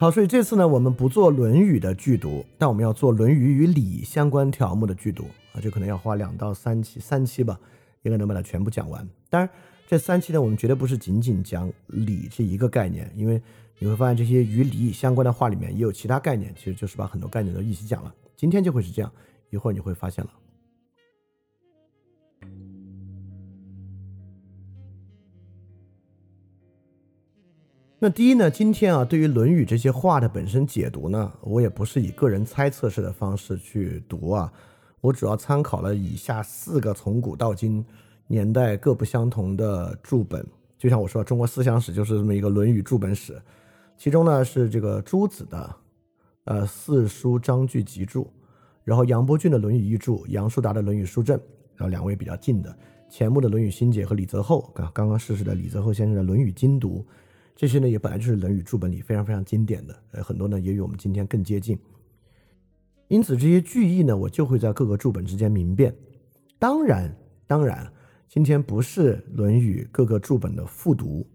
好，所以这次呢，我们不做《论语》的剧读，但我们要做《论语》与礼相关条目的剧读啊，这可能要花两到三期，三期吧，应该能把它全部讲完。当然，这三期呢，我们绝对不是仅仅讲礼这一个概念，因为你会发现这些与礼相关的话里面也有其他概念，其实就是把很多概念都一起讲了。今天就会是这样，一会儿你会发现了。那第一呢，今天啊，对于《论语》这些话的本身解读呢，我也不是以个人猜测式的方式去读啊，我主要参考了以下四个从古到今、年代各不相同的注本。就像我说，中国思想史就是这么一个《论语》注本史，其中呢是这个朱子的，呃，四书章句集注，然后杨伯峻的《论语译注》，杨树达的《论语书证》，然后两位比较近的，钱穆的《论语新解》和李泽厚啊，刚刚逝世的李泽厚先生的《论语精读》。这些呢也本来就是《论语》注本里非常非常经典的，呃，很多呢也与我们今天更接近。因此这些句意呢，我就会在各个注本之间明辨。当然，当然，今天不是《论语》各个注本的复读，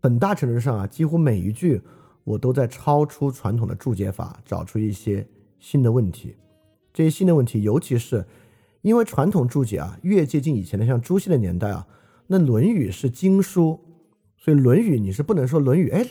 很大程度上啊，几乎每一句我都在超出传统的注解法，找出一些新的问题。这些新的问题，尤其是因为传统注解啊，越接近以前的像朱熹的年代啊，那《论语》是经书。所以《论语》你是不能说《论语》，哎，《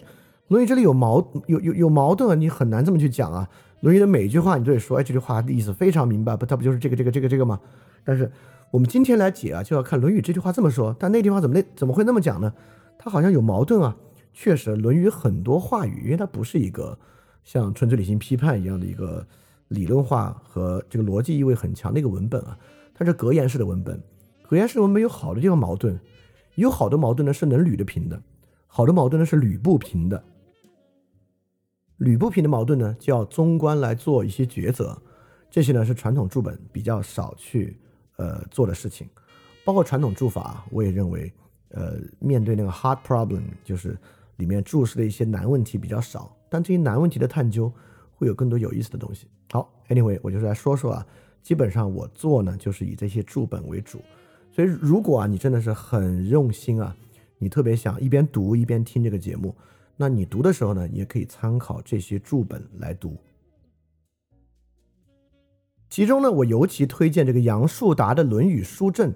论语》这里有矛有有有矛盾啊，你很难这么去讲啊。《论语》的每一句话你都得说，哎，这句话的意思非常明白，不，它不就是这个这个这个这个吗？但是我们今天来解啊，就要看《论语》这句话这么说，但那地方怎么那怎么会那么讲呢？它好像有矛盾啊。确实，《论语》很多话语，因为它不是一个像纯粹理性批判一样的一个理论化和这个逻辑意味很强的一个文本啊，它是格言式的文本，格言式文本有好的地方矛盾。有好多矛盾呢是能捋得平的，好的矛盾呢是捋不平的。捋不平的矛盾呢，就要综观来做一些抉择。这些呢是传统注本比较少去呃做的事情，包括传统注法，我也认为，呃，面对那个 hard problem，就是里面注释的一些难问题比较少。但这些难问题的探究会有更多有意思的东西。好，anyway，我就是来说说啊，基本上我做呢就是以这些注本为主。所以，如果啊，你真的是很用心啊，你特别想一边读一边听这个节目，那你读的时候呢，也可以参考这些注本来读。其中呢，我尤其推荐这个杨树达的《论语书证》，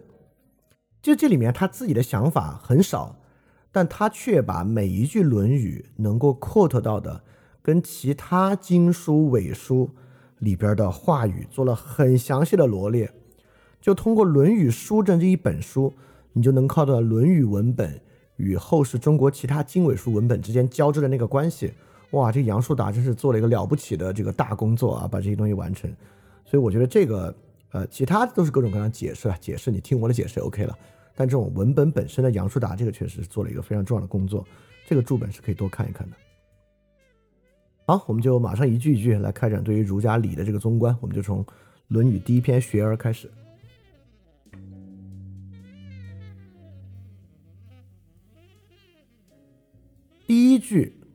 就这里面他自己的想法很少，但他却把每一句《论语》能够 quote 到的，跟其他经书伪书里边的话语做了很详细的罗列。就通过《论语书证》这一本书，你就能靠到《论语》文本与后世中国其他经纬书文本之间交织的那个关系。哇，这杨树达真是做了一个了不起的这个大工作啊，把这些东西完成。所以我觉得这个，呃，其他都是各种各样的解释啊，解释你听我的解释 OK 了。但这种文本本身的杨树达，这个确实是做了一个非常重要的工作。这个注本是可以多看一看的。好，我们就马上一句一句来开展对于儒家礼的这个综观。我们就从《论语》第一篇《学而》开始。第一句《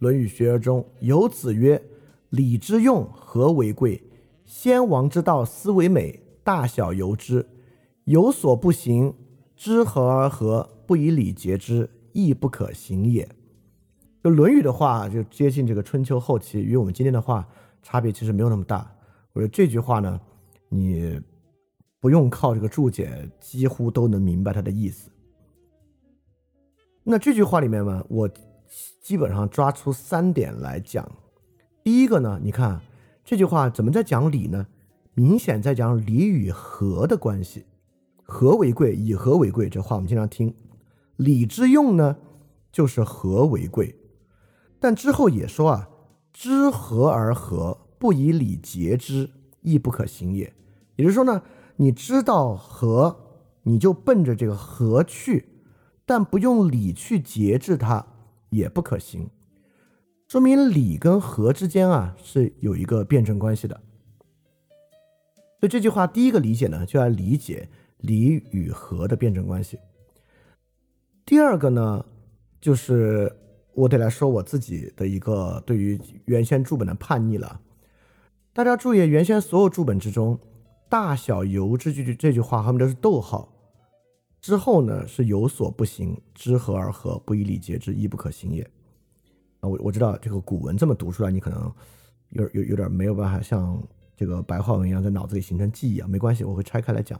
论语学而》中有子曰：“礼之用，和为贵。先王之道，斯为美。大小由之。有所不行，知和而和，不以礼节之，亦不可行也。”就《论语》的话，就接近这个春秋后期，与我们今天的话差别其实没有那么大。我觉得这句话呢，你不用靠这个注解，几乎都能明白它的意思。那这句话里面呢，我。基本上抓出三点来讲。第一个呢，你看这句话怎么在讲礼呢？明显在讲礼与和的关系。和为贵，以和为贵，这话我们经常听。礼之用呢，就是和为贵。但之后也说啊，知和而和，不以礼节之，亦不可行也。也就是说呢，你知道和，你就奔着这个和去，但不用礼去节制它。也不可行，说明理跟和之间啊是有一个辩证关系的。所以这句话第一个理解呢，就要理解理与和的辩证关系。第二个呢，就是我得来说我自己的一个对于原先注本的叛逆了。大家注意，原先所有注本之中，“大小由之”这句这句话后面都是逗号，之后呢是有所不行，知和而合，不以礼节之，亦不可行也。啊，我我知道这个古文这么读出来，你可能有有有点没有办法像这个白话文一样在脑子里形成记忆啊，没关系，我会拆开来讲。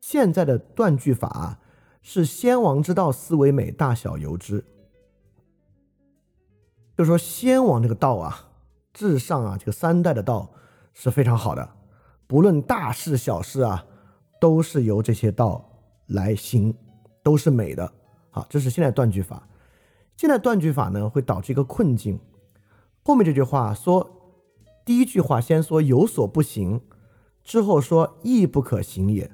现在的断句法是先王之道思为美，大小由之，就说先王这个道啊。至上啊，这个三代的道是非常好的，不论大事小事啊，都是由这些道来行，都是美的。好，这是现在断句法。现在断句法呢，会导致一个困境。后面这句话说，第一句话先说有所不行，之后说亦不可行也。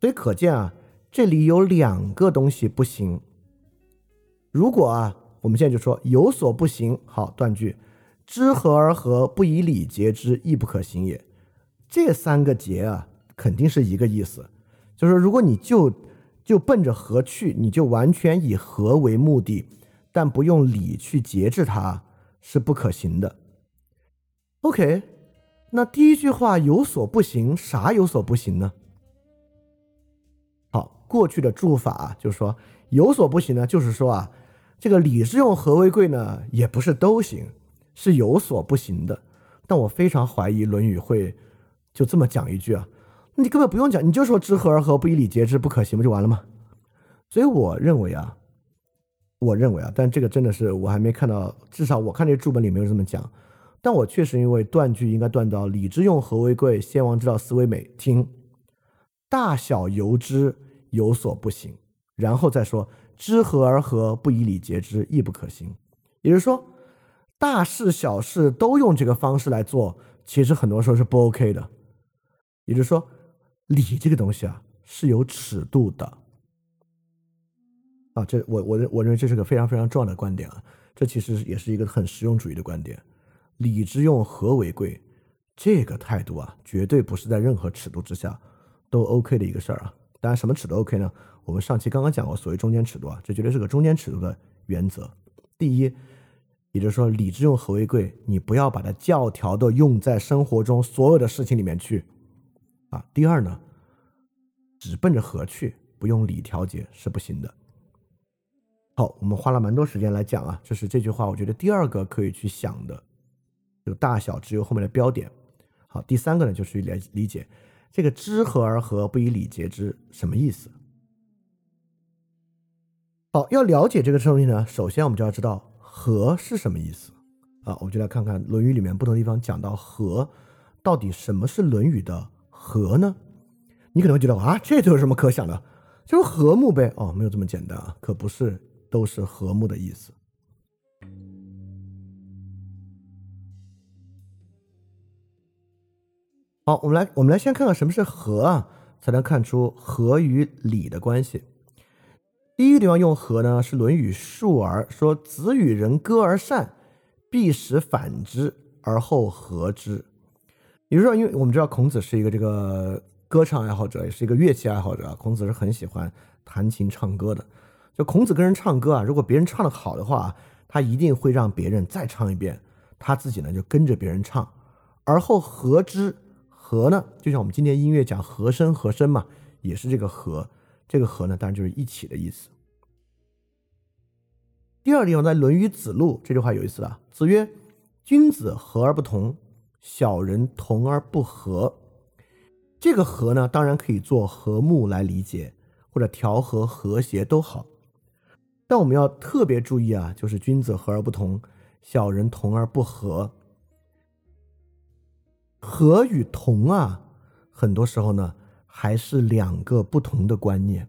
所以可见啊，这里有两个东西不行。如果啊，我们现在就说有所不行，好，断句。知和而和，不以礼节之，亦不可行也。这三个节啊，肯定是一个意思，就是，如果你就就奔着和去，你就完全以和为目的，但不用礼去节制它，是不可行的。OK，那第一句话有所不行，啥有所不行呢？好，过去的注法就是说有所不行呢，就是说啊，这个礼是用和为贵呢，也不是都行。是有所不行的，但我非常怀疑《论语》会就这么讲一句啊，你根本不用讲，你就说知和而合，不以礼节之，不可行，不就完了吗？所以我认为啊，我认为啊，但这个真的是我还没看到，至少我看这注本里没有这么讲。但我确实因为断句应该断到“礼之用，和为贵；先王之道，思为美。”听，大小由之，有所不行，然后再说知和而合，不以礼节之，亦不可行。也就是说。大事小事都用这个方式来做，其实很多时候是不 OK 的。也就是说，礼这个东西啊是有尺度的。啊，这我我认我认为这是个非常非常重要的观点啊。这其实也是一个很实用主义的观点。礼之用，和为贵，这个态度啊，绝对不是在任何尺度之下都 OK 的一个事儿啊。当然，什么尺度 OK 呢？我们上期刚刚讲过所谓中间尺度啊，这绝对是个中间尺度的原则。第一。也就是说，礼之用，和为贵。你不要把它教条的用在生活中所有的事情里面去，啊。第二呢，只奔着和去，不用礼调节是不行的。好，我们花了蛮多时间来讲啊，这是这句话，我觉得第二个可以去想的，就大小只有后面的标点。好，第三个呢，就是来理解这个知和而和，不以礼节之什么意思。好，要了解这个东西呢，首先我们就要知道。和是什么意思啊？我们就来看看《论语》里面不同地方讲到和，到底什么是《论语》的和呢？你可能会觉得啊，这都有什么可想的？就是和睦呗。哦，没有这么简单啊，可不是都是和睦的意思。好，我们来，我们来先看看什么是和啊，才能看出和与礼的关系。第一个地方用和呢，是《论语述而》说：“子与人歌而善，必使反之而后和之。”也就是说，因为我们知道孔子是一个这个歌唱爱好者，也是一个乐器爱好者啊。孔子是很喜欢弹琴唱歌的。就孔子跟人唱歌啊，如果别人唱的好的话，他一定会让别人再唱一遍，他自己呢就跟着别人唱，而后和之。和呢，就像我们今天音乐讲和声，和声嘛，也是这个和。这个和呢，当然就是一起的意思。第二地方在《论语子路》这句话有意思了。子曰：“君子和而不同，小人同而不和。”这个和呢，当然可以做和睦来理解，或者调和、和谐都好。但我们要特别注意啊，就是君子和而不同，小人同而不和。和与同啊，很多时候呢。还是两个不同的观念。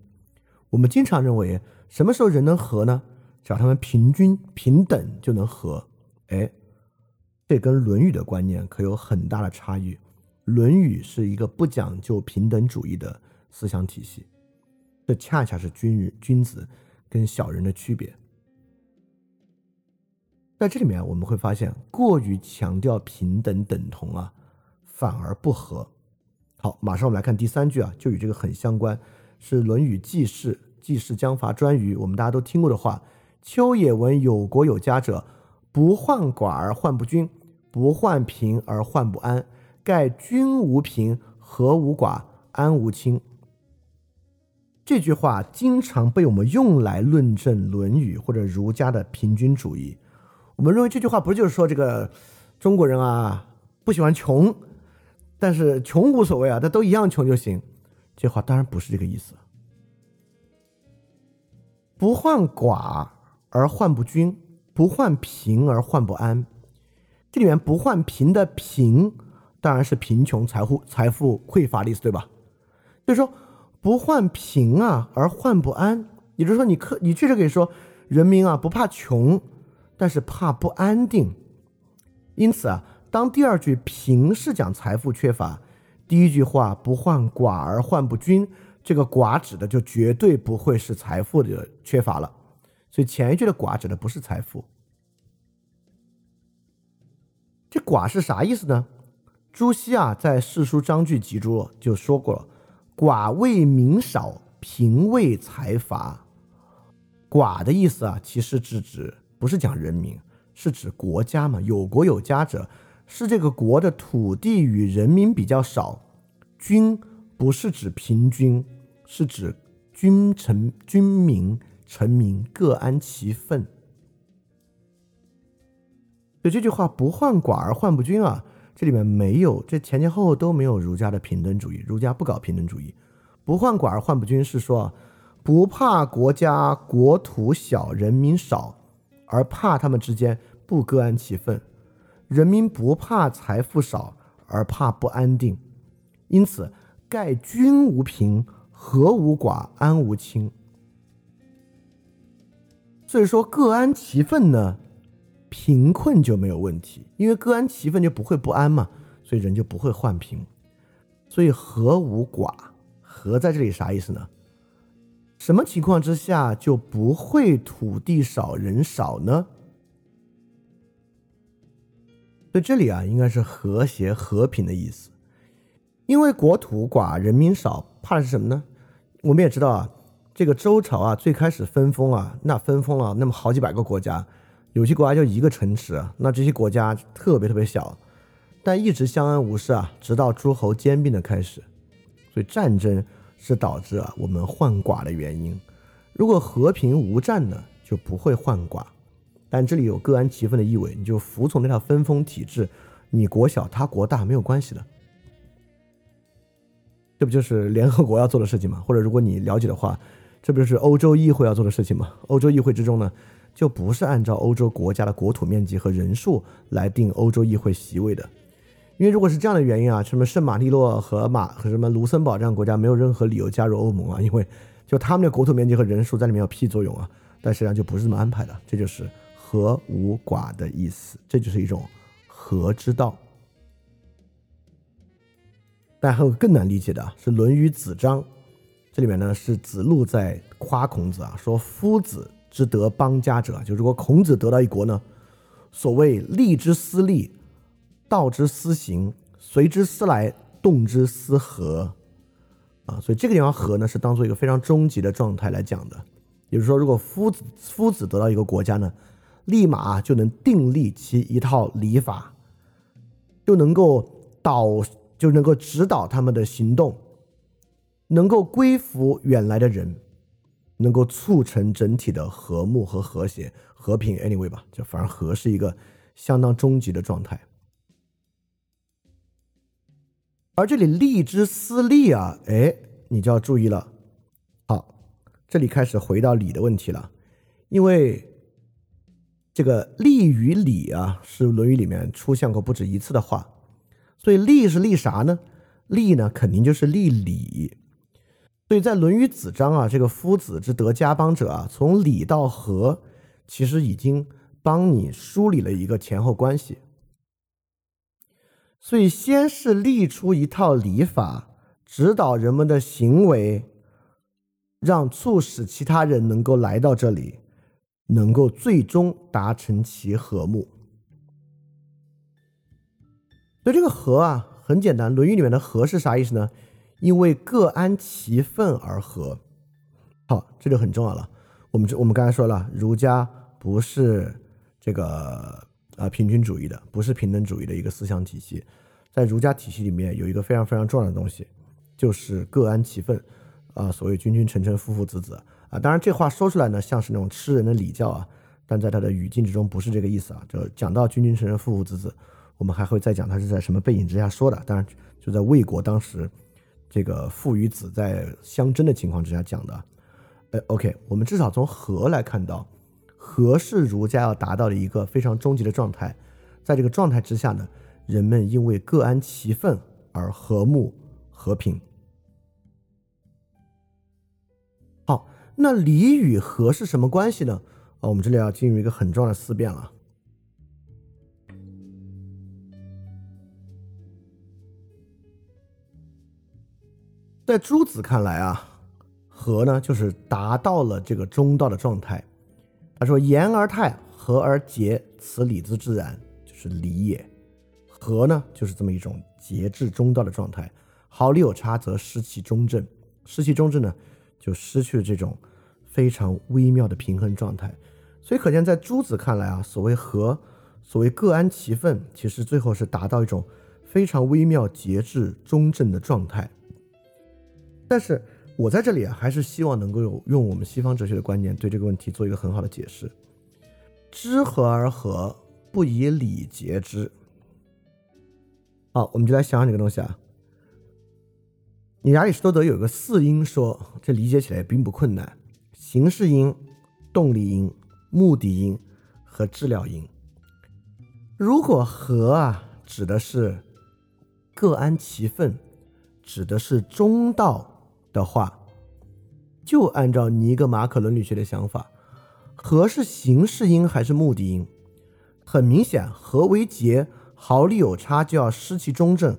我们经常认为，什么时候人能和呢？只要他们平均平等就能和。哎，这跟《论语》的观念可有很大的差异。《论语》是一个不讲究平等主义的思想体系，这恰恰是君君子跟小人的区别。在这里面，我们会发现，过于强调平等等同啊，反而不和。好，马上我们来看第三句啊，就与这个很相关，是《论语记事》季氏将伐颛臾，我们大家都听过的话。秋也闻有国有家者，不患寡而患不均，不患贫而患不安。盖君无贫，和无寡，安无倾。这句话经常被我们用来论证《论语》或者儒家的平均主义。我们认为这句话不就是说这个中国人啊不喜欢穷，但是穷无所谓啊，他都一样穷就行。这话当然不是这个意思。不患寡而患不均，不患贫而患不安。这里面不患贫的贫，当然是贫穷、财富、财富匮乏的意思，对吧？就是说。不患贫啊，而患不安。也就是说，你可你确实可以说，人民啊不怕穷，但是怕不安定。因此啊，当第二句贫是讲财富缺乏，第一句话不患寡而患不均，这个寡指的就绝对不会是财富的缺乏了。所以前一句的寡指的不是财富。这寡是啥意思呢？朱熹啊在《世书章句集注》就说过了。寡为民少，贫为财乏。寡的意思啊，其实是指不是讲人民，是指国家嘛。有国有家者，是这个国的土地与人民比较少。均不是指平均，是指君臣、君民、臣民各安其分。所以这句话不患寡而患不均啊。这里面没有，这前前后后都没有儒家的平等主义。儒家不搞平等主义，不患寡而患不均，是说不怕国家国土小、人民少，而怕他们之间不各安其分；人民不怕财富少，而怕不安定。因此，盖君无贫，和无寡，安无清。所以说，各安其分呢？贫困就没有问题，因为各安其分就不会不安嘛，所以人就不会患贫。所以和无寡，和在这里啥意思呢？什么情况之下就不会土地少人少呢？所以这里啊，应该是和谐和平的意思。因为国土寡，人民少，怕的是什么呢？我们也知道啊，这个周朝啊，最开始分封啊，那分封了那么好几百个国家。有些国家就一个城池，那这些国家特别特别小，但一直相安无事啊，直到诸侯兼并的开始。所以战争是导致啊我们患寡的原因。如果和平无战呢，就不会患寡。但这里有各安其分的意味，你就服从那套分封体制，你国小他国大没有关系的。这不就是联合国要做的事情吗？或者如果你了解的话，这不就是欧洲议会要做的事情吗？欧洲议会之中呢？就不是按照欧洲国家的国土面积和人数来定欧洲议会席位的，因为如果是这样的原因啊，什么圣马力诺和马和什么卢森堡这样国家没有任何理由加入欧盟啊，因为就他们的国土面积和人数在里面有屁作用啊，但实际上就不是这么安排的，这就是和无寡的意思，这就是一种和之道。但还有更难理解的是《论语子章》，这里面呢是子路在夸孔子啊，说夫子。之得邦家者，就如果孔子得到一国呢？所谓利之思利，道之思行，随之思来，动之思和。啊，所以这个地方和呢，是当做一个非常终极的状态来讲的。也就是说，如果夫子夫子得到一个国家呢，立马就能订立其一套礼法，就能够导，就能够指导他们的行动，能够归服远来的人。能够促成整体的和睦和和谐、和平，anyway 吧，就反而和是一个相当终极的状态。而这里利之私利啊，哎，你就要注意了。好，这里开始回到礼的问题了，因为这个利与礼啊，是《论语》里面出现过不止一次的话，所以利是利啥呢？利呢，肯定就是利理。所以在《论语子章》啊，这个夫子之得家邦者啊，从礼到和，其实已经帮你梳理了一个前后关系。所以先是立出一套礼法，指导人们的行为，让促使其他人能够来到这里，能够最终达成其和睦。所以这个和啊，很简单，《论语》里面的和是啥意思呢？因为各安其分而和，好，这就很重要了。我们这我们刚才说了，儒家不是这个啊平均主义的，不是平等主义的一个思想体系。在儒家体系里面，有一个非常非常重要的东西，就是各安其分啊，所谓君君臣臣，父父子子啊。当然，这话说出来呢，像是那种吃人的礼教啊，但在他的语境之中不是这个意思啊。就讲到君君臣臣，父父子子，我们还会再讲他是在什么背景之下说的。当然，就在魏国当时这个父与子在相争的情况之下讲的。呃，OK，我们至少从和来看到，和是儒家要达到的一个非常终极的状态。在这个状态之下呢，人们因为各安其分而和睦和平。好，那礼与和是什么关系呢？啊，我们这里要进入一个很重要的思辨了。在诸子看来啊。和呢，就是达到了这个中道的状态。他说：“言而泰，和而节，此理之自然，就是礼也。和呢，就是这么一种节制中道的状态。毫厘有差，则失其中正。失其中正呢，就失去了这种非常微妙的平衡状态。所以可见，在诸子看来啊，所谓和，所谓各安其分，其实最后是达到一种非常微妙节制中正的状态。但是。我在这里啊，还是希望能够有用我们西方哲学的观念对这个问题做一个很好的解释。知和而和，不以礼节之。好，我们就来想想这个东西啊。你亚里士多德有个四因说，这理解起来并不困难：形式因、动力因、目的因和质料因。如果和啊指的是各安其分，指的是中道。的话，就按照尼格马可伦理学的想法，和是形式因还是目的因？很明显，和为节，毫厘有差就要失其中正；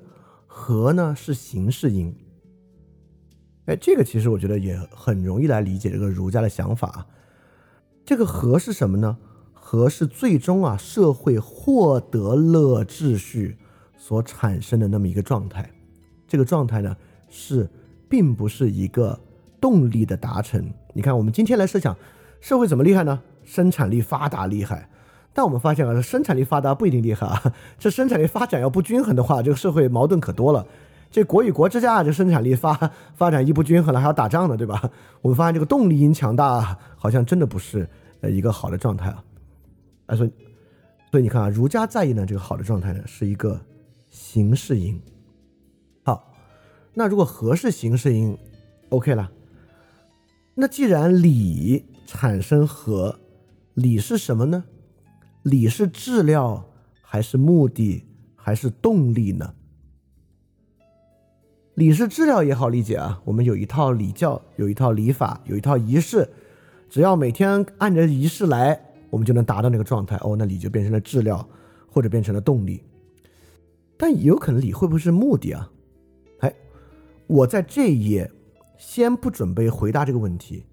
和呢是形式因。哎，这个其实我觉得也很容易来理解这个儒家的想法。这个和是什么呢？和是最终啊社会获得了秩序所产生的那么一个状态。这个状态呢是。并不是一个动力的达成。你看，我们今天来设想，社会怎么厉害呢？生产力发达厉害。但我们发现啊，生产力发达不一定厉害啊。这生产力发展要不均衡的话，这个社会矛盾可多了。这国与国之间啊，这生产力发 发展一不均衡了，还要打仗呢，对吧？我们发现这个动力因强大，好像真的不是呃一个好的状态啊。啊，所以所以你看啊，儒家在意呢这个好的状态呢，是一个形式因。那如果和是形式因，OK 了。那既然理产生和，理是什么呢？理是质料还是目的还是动力呢？理是质料也好理解啊，我们有一套礼教，有一套礼法，有一套仪式，只要每天按着仪式来，我们就能达到那个状态。哦，那礼就变成了质料，或者变成了动力。但也有可能礼会不会是目的啊？我在这一页先不准备回答这个问题，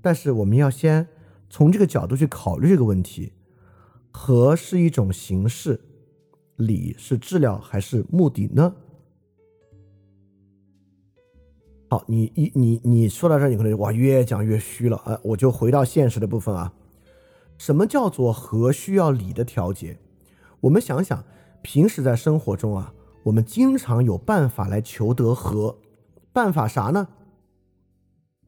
但是我们要先从这个角度去考虑这个问题：和是一种形式，理是治疗还是目的呢？好，你一你你说到这儿，你可能哇越讲越虚了啊！我就回到现实的部分啊。什么叫做和需要理的调节？我们想想，平时在生活中啊，我们经常有办法来求得和。办法啥呢？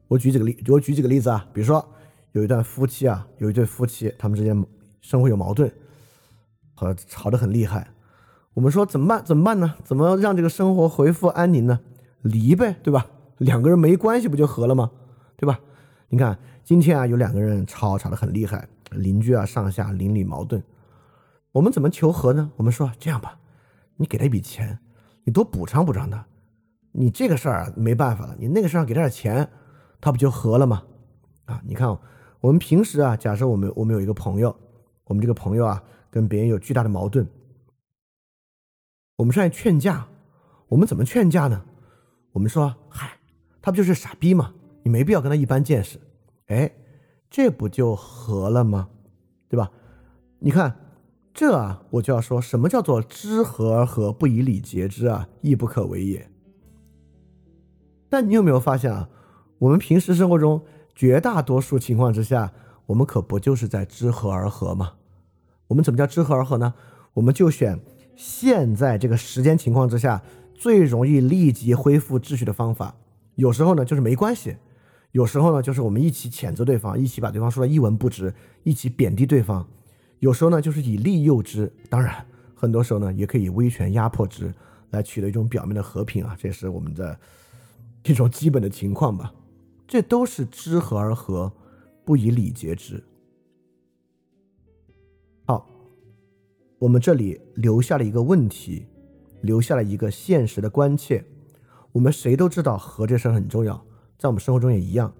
我举几个例，我举几个例子啊。比如说，有一段夫妻啊，有一对夫妻，他们之间生活有矛盾，和吵得很厉害。我们说怎么办？怎么办呢？怎么让这个生活恢复安宁呢？离呗，对吧？两个人没关系，不就和了吗？对吧？你看今天啊，有两个人吵，吵得很厉害，邻居啊，上下邻里矛盾。我们怎么求和呢？我们说这样吧，你给他一笔钱，你多补偿补偿他。你这个事儿啊没办法了，你那个事儿给他点钱，他不就和了吗？啊，你看我们平时啊，假设我们我们有一个朋友，我们这个朋友啊跟别人有巨大的矛盾，我们上来劝架，我们怎么劝架呢？我们说，嗨，他不就是傻逼吗？你没必要跟他一般见识，哎，这不就和了吗？对吧？你看这啊，我就要说什么叫做知和而和，不以礼节之啊，亦不可为也。但你有没有发现啊？我们平时生活中绝大多数情况之下，我们可不就是在知和而合吗？我们怎么叫知和而合呢？我们就选现在这个时间情况之下最容易立即恢复秩序的方法。有时候呢就是没关系，有时候呢就是我们一起谴责对方，一起把对方说的一文不值，一起贬低对方。有时候呢就是以利诱之，当然很多时候呢也可以以威权压迫之，来取得一种表面的和平啊，这是我们的一种基本的情况吧。这都是知和而和，不以礼节之。好，我们这里留下了一个问题，留下了一个现实的关切。我们谁都知道和这事很重要，在我们生活中也一样。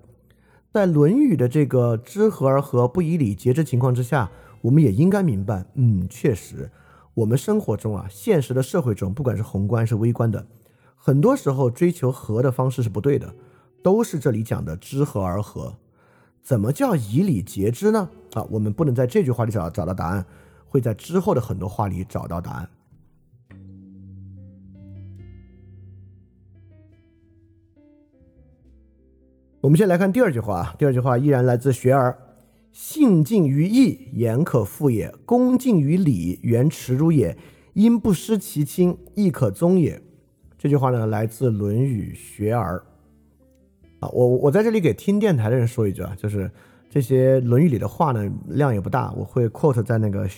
在《论语》的这个知和而和，不以礼节之情况之下，我们也应该明白，嗯，确实，我们生活中啊，现实的社会中，不管是宏观是微观的，很多时候追求和的方式是不对的。都是这里讲的知和而和，怎么叫以礼节之呢？啊，我们不能在这句话里找找到答案，会在之后的很多话里找到答案。我们先来看第二句话，第二句话依然来自学而：信近于义，言可复也；恭敬于礼，原耻辱也。因不失其亲，亦可宗也。这句话呢，来自《论语·学而》。啊，我我在这里给听电台的人说一句啊，就是这些《论语》里的话呢，量也不大，我会 quote 在那个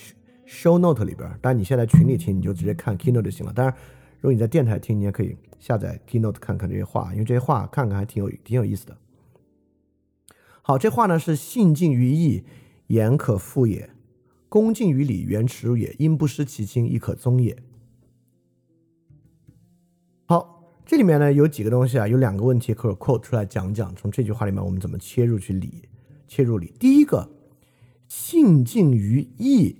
show note 里边。但你现在群里听，你就直接看 keynote 就行了。当然，如果你在电台听，你也可以下载 keynote 看看这些话，因为这些话看看还挺有挺有意思的。好，这话呢是信近于义，言可复也；恭敬于礼，原耻辱也。因不失其亲，亦可宗也。这里面呢有几个东西啊，有两个问题可以 quote 出来讲讲。从这句话里面，我们怎么切入去理？切入理。第一个，信近于义，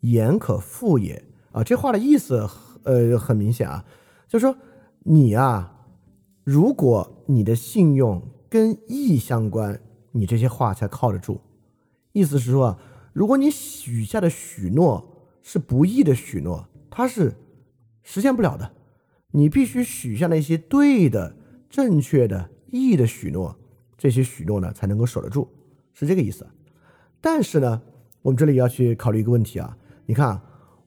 言可复也啊。这话的意思，呃，很明显啊，就是说你啊，如果你的信用跟义相关，你这些话才靠得住。意思是说啊，如果你许下的许诺是不义的许诺，它是实现不了的。你必须许下那些对的、正确的、义的许诺，这些许诺呢才能够守得住，是这个意思。但是呢，我们这里要去考虑一个问题啊，你看，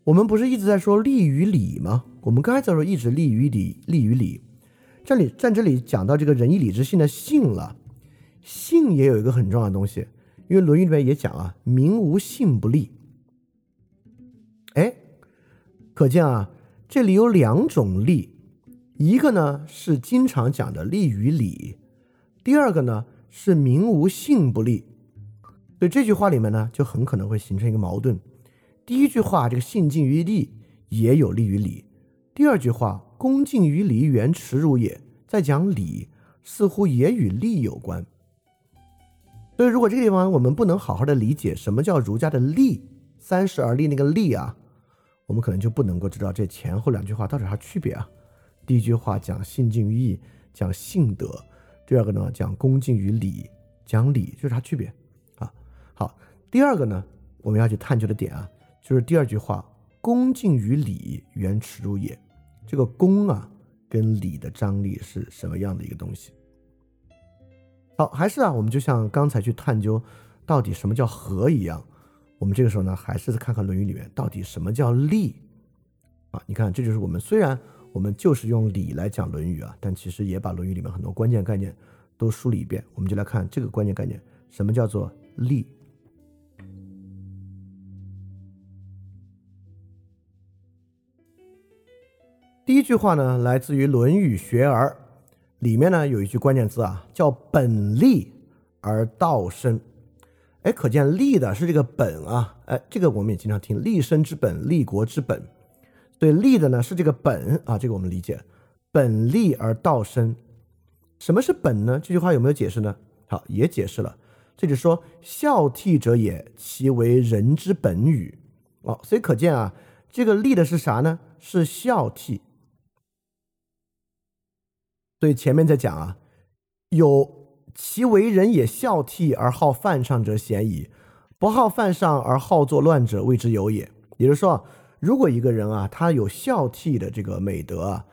我们不是一直在说利于礼吗？我们刚才在说一直利于礼，利于礼。这里在这里讲到这个仁义礼智信的信了，信也有一个很重要的东西，因为《论语》里面也讲啊，民无信不立。哎，可见啊，这里有两种利。一个呢是经常讲的利与礼，第二个呢是民无信不立，所以这句话里面呢就很可能会形成一个矛盾。第一句话这个信近于利也有利于礼，第二句话恭敬于礼原耻辱也，在讲礼似乎也与利有关。所以如果这个地方我们不能好好的理解什么叫儒家的利，三十而立那个利啊，我们可能就不能够知道这前后两句话到底啥区别啊。第一句话讲信近于义，讲信德；第二个呢讲恭敬于礼，讲礼，这是啥区别啊？好，第二个呢我们要去探究的点啊，就是第二句话恭敬于礼，原耻辱也。这个恭啊跟礼的张力是什么样的一个东西？好，还是啊，我们就像刚才去探究到底什么叫和一样，我们这个时候呢还是看看《论语》里面到底什么叫利啊？你看，这就是我们虽然。我们就是用理来讲《论语》啊，但其实也把《论语》里面很多关键概念都梳理一遍。我们就来看这个关键概念，什么叫做利？第一句话呢，来自于《论语·学而》，里面呢有一句关键字啊，叫“本立而道生”。哎，可见立的是这个本啊，哎，这个我们也经常听“立身之本，立国之本”。对立的呢是这个本啊，这个我们理解，本立而道生。什么是本呢？这句话有没有解释呢？好，也解释了。这就说孝悌者也，其为人之本与。哦，所以可见啊，这个立的是啥呢？是孝悌。所以前面在讲啊，有其为人也孝悌而好犯上者鲜矣，不好犯上而好作乱者谓之有也。也就是说。如果一个人啊，他有孝悌的这个美德啊，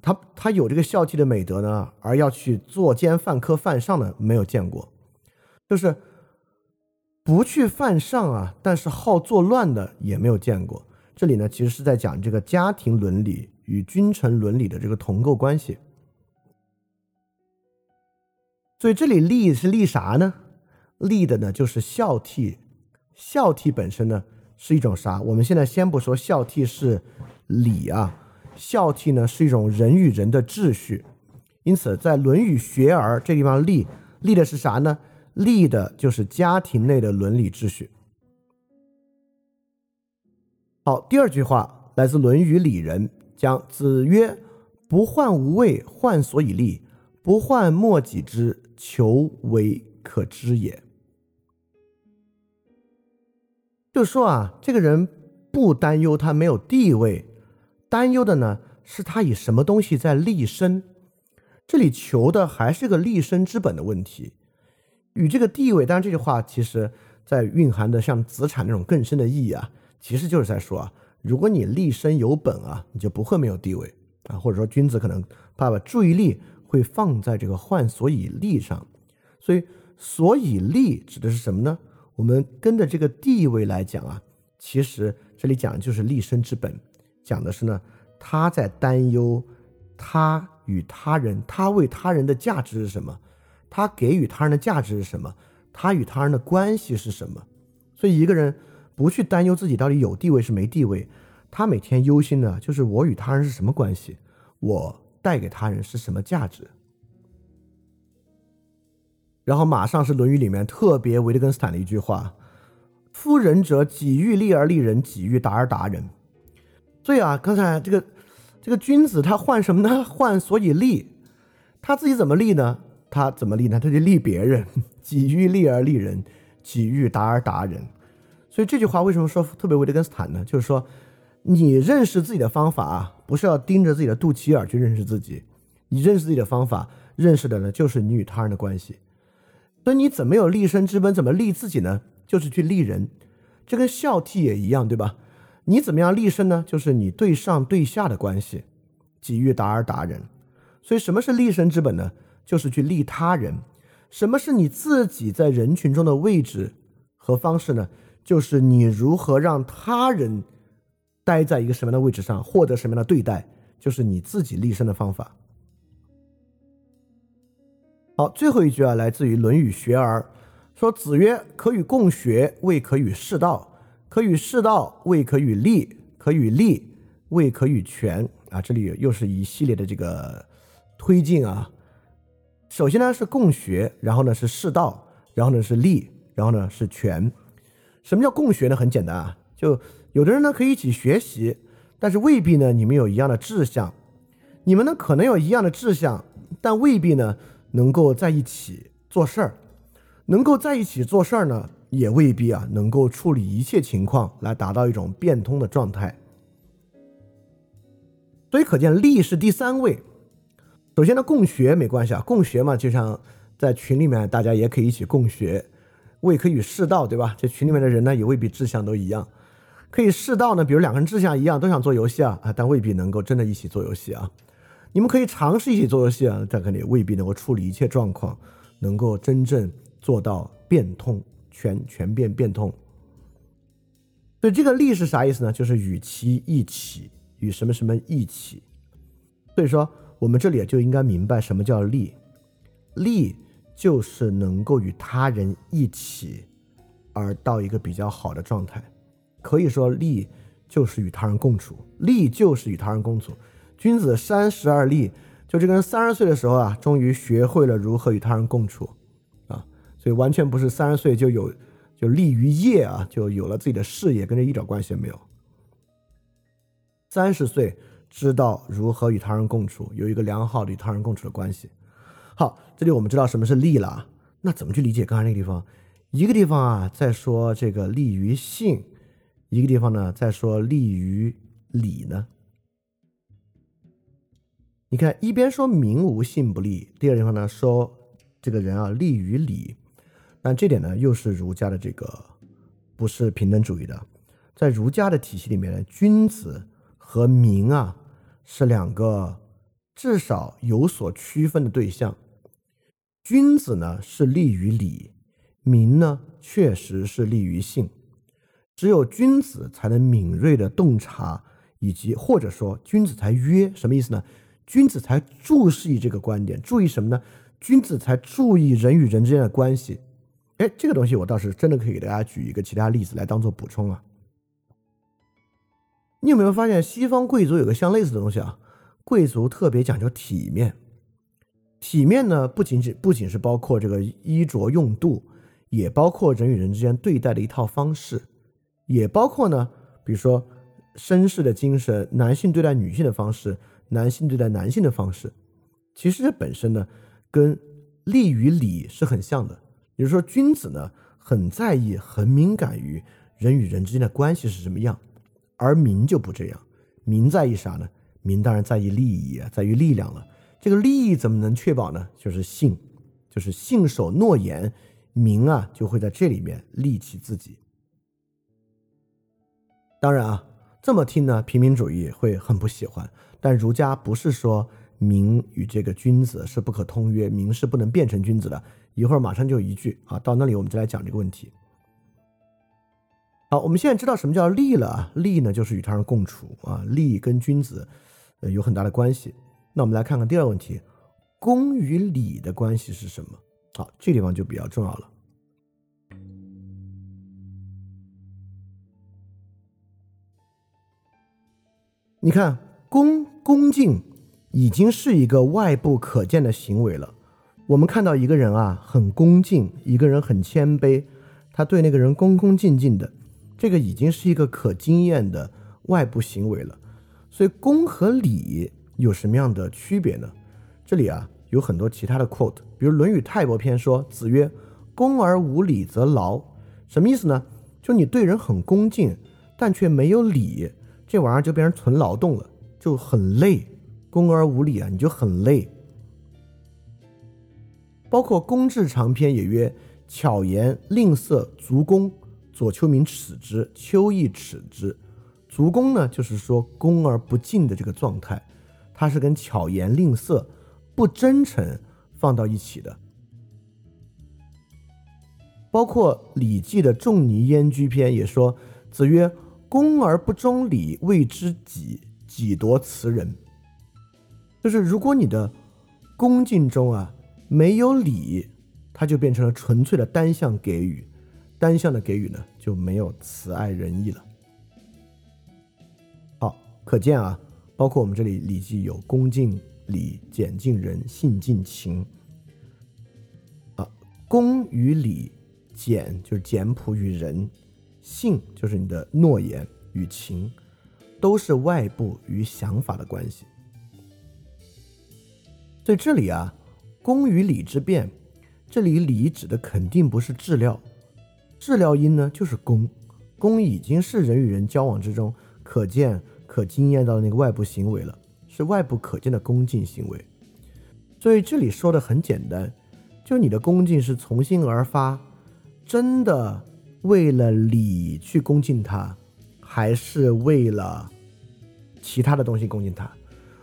他他有这个孝悌的美德呢，而要去作奸犯科犯上的，没有见过。就是不去犯上啊，但是好作乱的也没有见过。这里呢，其实是在讲这个家庭伦理与君臣伦理的这个同构关系。所以这里立是立啥呢？立的呢就是孝悌。孝悌本身呢是一种啥？我们现在先不说孝悌是礼啊，孝悌呢是一种人与人的秩序。因此，在《论语·学而》这地方立立的是啥呢？立的就是家庭内的伦理秩序。好，第二句话来自《论语·里仁》，讲子曰：“不患无位，患所以立；不患莫己之。”求为可知也，就说啊，这个人不担忧他没有地位，担忧的呢是他以什么东西在立身。这里求的还是个立身之本的问题，与这个地位。当然，这句话其实在蕴含的像子产那种更深的意义啊，其实就是在说啊，如果你立身有本啊，你就不会没有地位啊，或者说君子可能把把注意力。会放在这个患所以立上，所以所以立指的是什么呢？我们跟着这个地位来讲啊，其实这里讲的就是立身之本，讲的是呢，他在担忧他与他人，他为他人的价值是什么，他给予他人的价值是什么，他与他人的关系是什么。所以一个人不去担忧自己到底有地位是没地位，他每天忧心的就是我与他人是什么关系，我。带给他人是什么价值？然后马上是《论语》里面特别维特根斯坦的一句话：“夫仁者，己欲立而立人，己欲达而达人。”所以啊，刚才这个这个君子他患什么呢？患所以立，他自己怎么立呢？他怎么立呢？他就立别人。己欲立而立人，己欲达而达人。所以这句话为什么说特别维特根斯坦呢？就是说。你认识自己的方法啊，不是要盯着自己的肚脐眼去认识自己，你认识自己的方法，认识的呢就是你与他人的关系。所以你怎么有立身之本？怎么立自己呢？就是去立人。这跟孝悌也一样，对吧？你怎么样立身呢？就是你对上对下的关系，己欲达而达人。所以什么是立身之本呢？就是去利他人。什么是你自己在人群中的位置和方式呢？就是你如何让他人。待在一个什么样的位置上，获得什么样的对待，就是你自己立身的方法。好，最后一句啊，来自于《论语·学而》，说：“子曰：可与共学，未可与世道；可与世道，未可与利；可与利，未可与权。”啊，这里又是一系列的这个推进啊。首先呢是共学，然后呢是世道，然后呢是利，然后呢是权。什么叫共学呢？很简单啊，就。有的人呢可以一起学习，但是未必呢你们有一样的志向。你们呢可能有一样的志向，但未必呢能够在一起做事儿。能够在一起做事儿呢，也未必啊能够处理一切情况来达到一种变通的状态。所以可见利是第三位。首先呢共学没关系啊，共学嘛就像在群里面大家也可以一起共学，未可与世道，对吧？这群里面的人呢也未必志向都一样。可以试到呢，比如两个人志向一样，都想做游戏啊啊，但未必能够真的一起做游戏啊。你们可以尝试一起做游戏啊，但肯定未必能够处理一切状况，能够真正做到变通全全变变通。所以这个“利”是啥意思呢？就是与其一起，与什么什么一起。所以说，我们这里就应该明白什么叫“利”。利就是能够与他人一起，而到一个比较好的状态。可以说，利就是与他人共处，利就是与他人共处。君子三十而立，就这个人三十岁的时候啊，终于学会了如何与他人共处啊，所以完全不是三十岁就有就立于业啊，就有了自己的事业，跟这一点关系也没有。三十岁知道如何与他人共处，有一个良好的与他人共处的关系。好，这里我们知道什么是利了，那怎么去理解刚才那个地方？一个地方啊，在说这个利于性。一个地方呢，在说利于礼呢。你看，一边说民无信不立，第二地方呢说这个人啊立于礼，那这点呢又是儒家的这个不是平等主义的。在儒家的体系里面呢，君子和民啊是两个至少有所区分的对象。君子呢是利于礼，名呢确实是利于性，只有君子才能敏锐的洞察，以及或者说君子才约什么意思呢？君子才注视这个观点，注意什么呢？君子才注意人与人之间的关系。哎，这个东西我倒是真的可以给大家举一个其他例子来当做补充啊。你有没有发现西方贵族有个相类似的东西啊？贵族特别讲究体面，体面呢不仅仅不仅是包括这个衣着用度，也包括人与人之间对待的一套方式，也包括呢，比如说绅士的精神，男性对待女性的方式，男性对待男性的方式，其实本身呢跟利与礼是很像的。也就是说，君子呢很在意、很敏感于人与人之间的关系是什么样，而民就不这样。民在意啥呢？民当然在意利益啊，在于力量了。这个利益怎么能确保呢？就是信，就是信守诺言。民啊就会在这里面立起自己。当然啊，这么听呢，平民主义会很不喜欢。但儒家不是说民与这个君子是不可通约，民是不能变成君子的。一会儿马上就一句啊，到那里我们再来讲这个问题。好，我们现在知道什么叫利了？利呢就是与他人共处啊，利跟君子呃有很大的关系。那我们来看看第二个问题，公与礼的关系是什么？好，这地方就比较重要了。你看，恭恭敬已经是一个外部可见的行为了。我们看到一个人啊，很恭敬，一个人很谦卑，他对那个人恭恭敬敬的，这个已经是一个可经验的外部行为了。所以恭和礼有什么样的区别呢？这里啊有很多其他的 quote，比如《论语泰伯篇》说：“子曰，恭而无礼则劳。”什么意思呢？就你对人很恭敬，但却没有礼，这玩意儿就变成纯劳动了，就很累。恭而无礼啊，你就很累。包括《公治长篇》也曰：“巧言令色，足弓。”左丘明耻之，丘亦耻之。足弓呢，就是说恭而不敬的这个状态，它是跟巧言令色、不真诚放到一起的。包括《礼记》的《仲尼燕居篇》也说：“子曰，恭而不忠礼，谓之己，己夺词人。”就是如果你的恭敬中啊。没有礼，它就变成了纯粹的单向给予，单向的给予呢就没有慈爱仁义了。好，可见啊，包括我们这里《礼记》有恭敬礼、俭敬仁、信敬情。啊，恭与礼，俭就是简朴与仁，信就是你的诺言与情，都是外部与想法的关系。在这里啊。公与礼之变，这里礼指的肯定不是治疗，治疗因呢就是公，公已经是人与人交往之中可见、可经验到的那个外部行为了，是外部可见的恭敬行为。所以这里说的很简单，就你的恭敬是从心而发，真的为了礼去恭敬他，还是为了其他的东西恭敬他？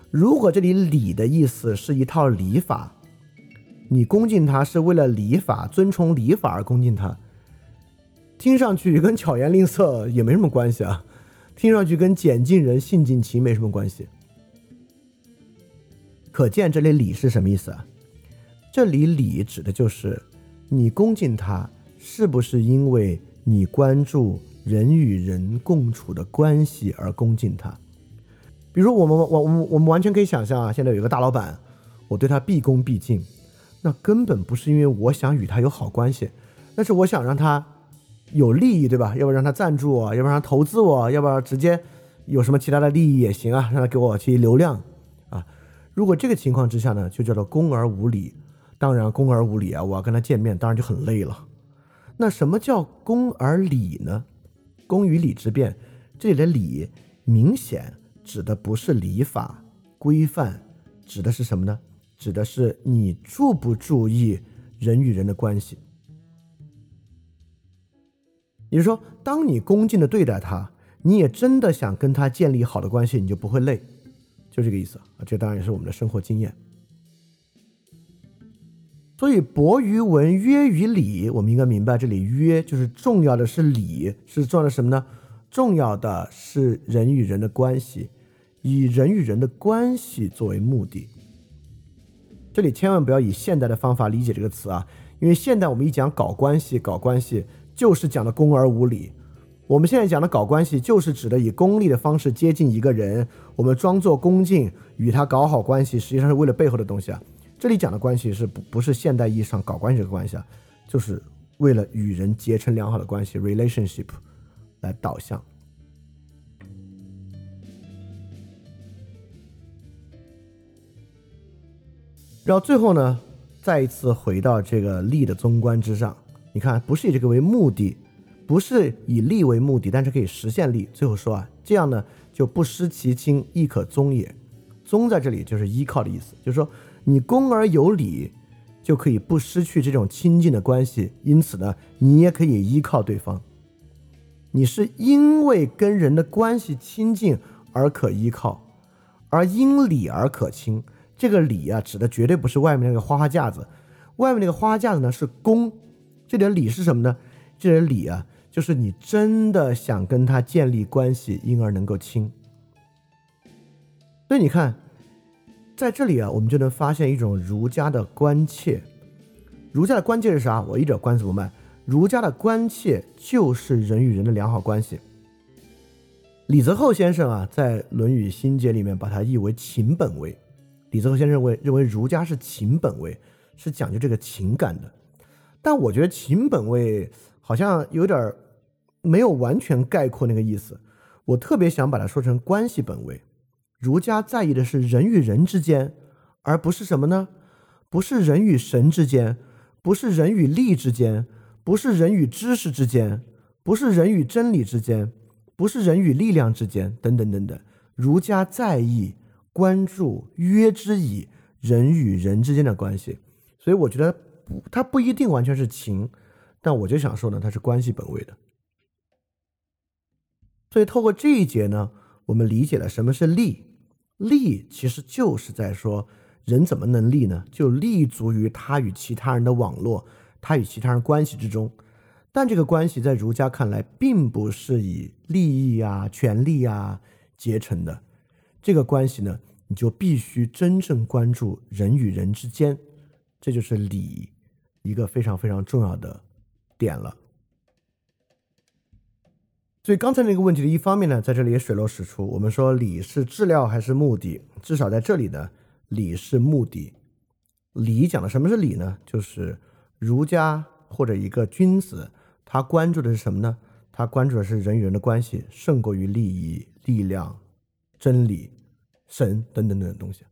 如果这里礼的意思是一套礼法。你恭敬他是为了礼法，遵从礼法而恭敬他，听上去跟巧言令色也没什么关系啊，听上去跟简敬人、性尽情没什么关系。可见这里礼是什么意思啊？这里礼指的就是你恭敬他，是不是因为你关注人与人共处的关系而恭敬他？比如我们我我我们完全可以想象啊，现在有一个大老板，我对他毕恭毕敬。那根本不是因为我想与他有好关系，那是我想让他有利益，对吧？要不让他赞助我，要不然他投资我，要不然直接有什么其他的利益也行啊，让他给我去流量啊。如果这个情况之下呢，就叫做恭而无礼。当然，恭而无礼啊，我要跟他见面，当然就很累了。那什么叫恭而礼呢？公与礼之辩，这里的礼明显指的不是礼法规范，指的是什么呢？指的是你注不注意人与人的关系，也就是说，当你恭敬的对待他，你也真的想跟他建立好的关系，你就不会累，就这个意思啊。这当然也是我们的生活经验。所以博于文，约于礼。我们应该明白，这里约就是重要的是礼，是重要的什么呢？重要的是人与人的关系，以人与人的关系作为目的。这里千万不要以现代的方法理解这个词啊，因为现代我们一讲搞关系，搞关系就是讲的公而无礼。我们现在讲的搞关系，就是指的以功利的方式接近一个人，我们装作恭敬与他搞好关系，实际上是为了背后的东西啊。这里讲的关系是不不是现代意义上搞关系这个关系啊，就是为了与人结成良好的关系 （relationship） 来导向。然后最后呢，再一次回到这个利的宗观之上，你看，不是以这个为目的，不是以利为目的，但是可以实现利。最后说啊，这样呢就不失其亲，亦可宗也。宗在这里就是依靠的意思，就是说。你恭而有礼，就可以不失去这种亲近的关系。因此呢，你也可以依靠对方。你是因为跟人的关系亲近而可依靠，而因礼而可亲。这个礼啊，指的绝对不是外面那个花花架子。外面那个花花架子呢是恭，这点礼是什么呢？这点礼啊，就是你真的想跟他建立关系，因而能够亲。所以你看。在这里啊，我们就能发现一种儒家的关切。儒家的关切是啥？我一点关子不卖。儒家的关切就是人与人的良好关系。李泽厚先生啊，在《论语心解》里面把它译为情本位。李泽厚先生认为，认为儒家是情本位，是讲究这个情感的。但我觉得情本位好像有点没有完全概括那个意思。我特别想把它说成关系本位。儒家在意的是人与人之间，而不是什么呢？不是人与神之间，不是人与利之间，不是人与知识之间，不是人与真理之间，不是人与力量之间，等等等等。儒家在意、关注、约之以人与人之间的关系，所以我觉得不，它不一定完全是情，但我就想说呢，它是关系本位的。所以透过这一节呢，我们理解了什么是利。立其实就是在说，人怎么能立呢？就立足于他与其他人的网络，他与其他人关系之中。但这个关系在儒家看来，并不是以利益啊、权力啊结成的。这个关系呢，你就必须真正关注人与人之间，这就是礼一个非常非常重要的点了。所以刚才那个问题的一方面呢，在这里也水落石出。我们说礼是治疗还是目的？至少在这里呢，礼是目的。礼讲的什么是礼呢？就是儒家或者一个君子，他关注的是什么呢？他关注的是人与人的关系，胜过于利益、力量、真理、神等等等等东西。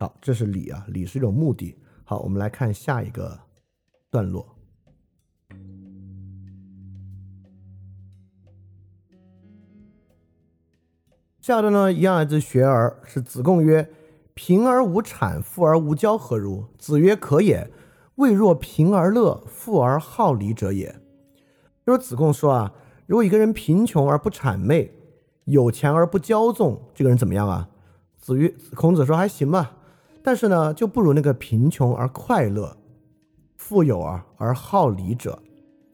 好，这是礼啊，礼是一种目的。好，我们来看下一个段落。下段呢，一样来自学而，是子贡曰：“贫而无产，富而无骄，何如？”子曰：“可也。未若贫而乐，富而好礼者也。”就是子贡说啊，如果一个人贫穷而不谄媚，有钱而不骄纵，这个人怎么样啊？子曰：“孔子说还行吧，但是呢，就不如那个贫穷而快乐，富有啊而好礼者。”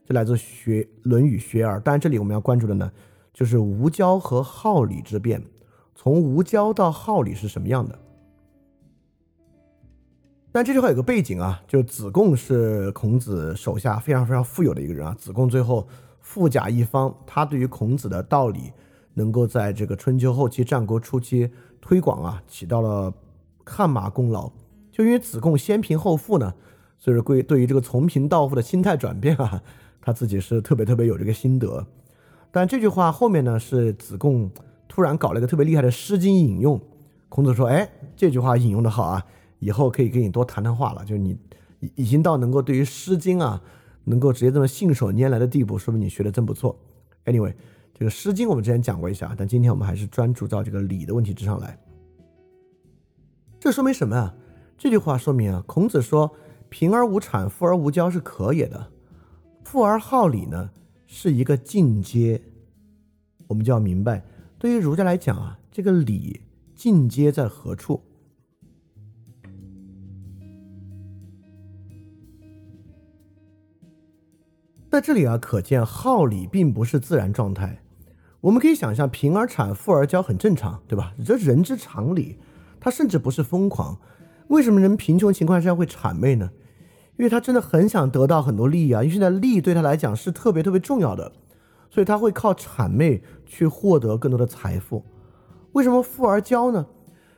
这来自学《论语·学而》。当然，这里我们要关注的呢。就是无交和好礼之变，从无交到好礼是什么样的？但这句话有个背景啊，就子贡是孔子手下非常非常富有的一个人啊。子贡最后富甲一方，他对于孔子的道理能够在这个春秋后期、战国初期推广啊，起到了汗马功劳。就因为子贡先贫后富呢，所以说对对于这个从贫到富的心态转变啊，他自己是特别特别有这个心得。但这句话后面呢，是子贡突然搞了一个特别厉害的《诗经》引用。孔子说：“哎，这句话引用的好啊，以后可以跟你多谈谈话了。就是你已已经到能够对于《诗经》啊，能够直接这么信手拈来的地步，说明你学的真不错。Anyway，这个《诗经》我们之前讲过一下，但今天我们还是专注到这个礼的问题之上来。这说明什么啊？这句话说明啊，孔子说‘贫而无产，富而无骄’是可也的，富而好礼呢？”是一个进阶，我们就要明白，对于儒家来讲啊，这个礼进阶在何处？在这里啊，可见好礼并不是自然状态。我们可以想象，贫而产，富而骄，很正常，对吧？这人之常理，它甚至不是疯狂。为什么人贫穷情况下会谄媚呢？因为他真的很想得到很多利益啊，因为现在利益对他来讲是特别特别重要的，所以他会靠谄媚去获得更多的财富。为什么富而骄呢？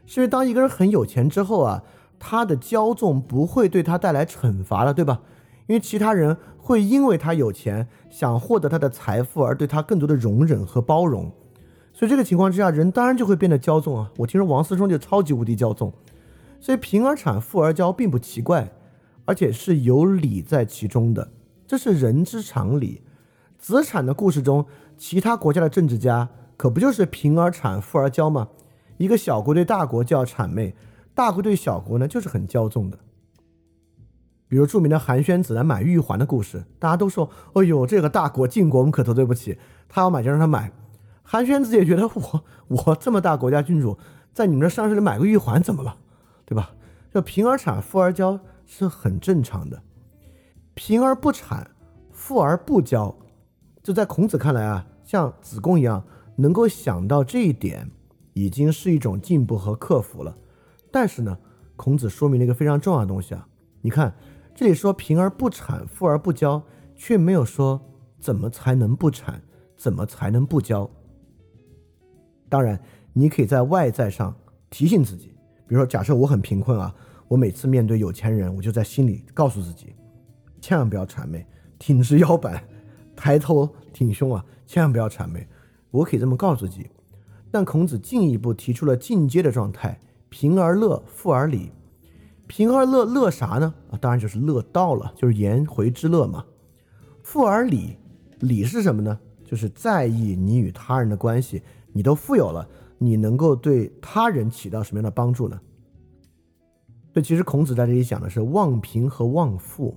是因为当一个人很有钱之后啊，他的骄纵不会对他带来惩罚了，对吧？因为其他人会因为他有钱，想获得他的财富而对他更多的容忍和包容，所以这个情况之下，人当然就会变得骄纵啊。我听说王思聪就超级无敌骄纵，所以贫而产，富而骄并不奇怪，而且是有理在其中的，这是人之常理。子产的故事中，其他国家的政治家可不就是贫而产，富而骄吗？一个小国对大国就要谄媚，大国对小国呢就是很骄纵的。比如著名的韩宣子来买玉环的故事，大家都说：“哎呦，这个大国晋国，我们可得罪不起，他要买就让他买。”韩宣子也觉得我我这么大国家君主，在你们这商市里买个玉环怎么了，对吧？就贫而产，富而骄是很正常的。贫而不产，富而不骄，就在孔子看来啊，像子贡一样能够想到这一点，已经是一种进步和克服了。但是呢，孔子说明了一个非常重要的东西啊，你看。这里说贫而不产，富而不骄，却没有说怎么才能不产，怎么才能不骄。当然，你可以在外在上提醒自己，比如说，假设我很贫困啊，我每次面对有钱人，我就在心里告诉自己，千万不要谄媚，挺直腰板，抬头挺胸啊，千万不要谄媚。我可以这么告诉自己。但孔子进一步提出了进阶的状态：贫而乐，富而礼。贫而乐，乐啥呢？啊，当然就是乐道了，就是颜回之乐嘛。富而礼，礼是什么呢？就是在意你与他人的关系，你都富有了，你能够对他人起到什么样的帮助呢？所以其实孔子在这里讲的是忘贫和忘富。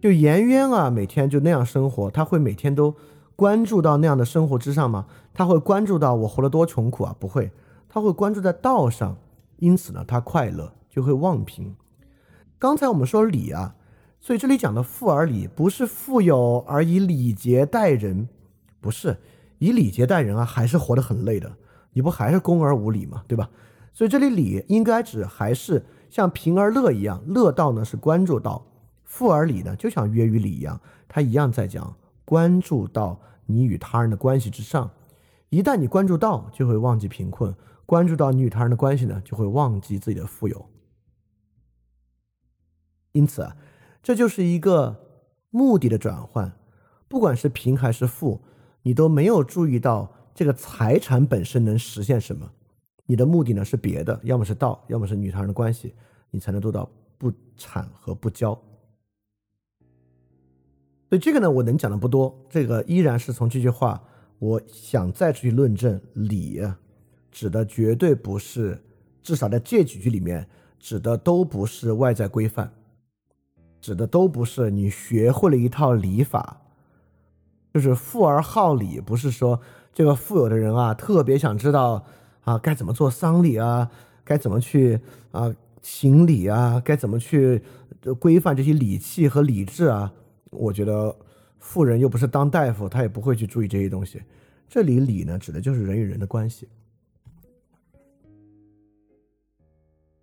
就颜渊啊，每天就那样生活，他会每天都关注到那样的生活之上吗？他会关注到我活得多穷苦啊？不会，他会关注在道上，因此呢，他快乐。就会忘贫。刚才我们说礼啊，所以这里讲的富而礼，不是富有而以礼节待人，不是以礼节待人啊，还是活得很累的。你不还是恭而无礼吗？对吧？所以这里礼应该指还是像贫而乐一样，乐道呢是关注到，富而礼呢就像约与礼一样，它一样在讲关注到你与他人的关系之上。一旦你关注到，就会忘记贫困；关注到你与他人的关系呢，就会忘记自己的富有。因此啊，这就是一个目的的转换。不管是贫还是富，你都没有注意到这个财产本身能实现什么。你的目的呢是别的，要么是道，要么是女他人的关系，你才能做到不产和不交。所以这个呢，我能讲的不多。这个依然是从这句话，我想再去论证礼，指的绝对不是，至少在这几句里面指的都不是外在规范。指的都不是你学会了一套礼法，就是富而好礼，不是说这个富有的人啊特别想知道啊该怎么做丧礼啊，该怎么去啊行礼啊，该怎么去规范这些礼器和礼制啊。我觉得富人又不是当大夫，他也不会去注意这些东西。这里礼呢，指的就是人与人的关系。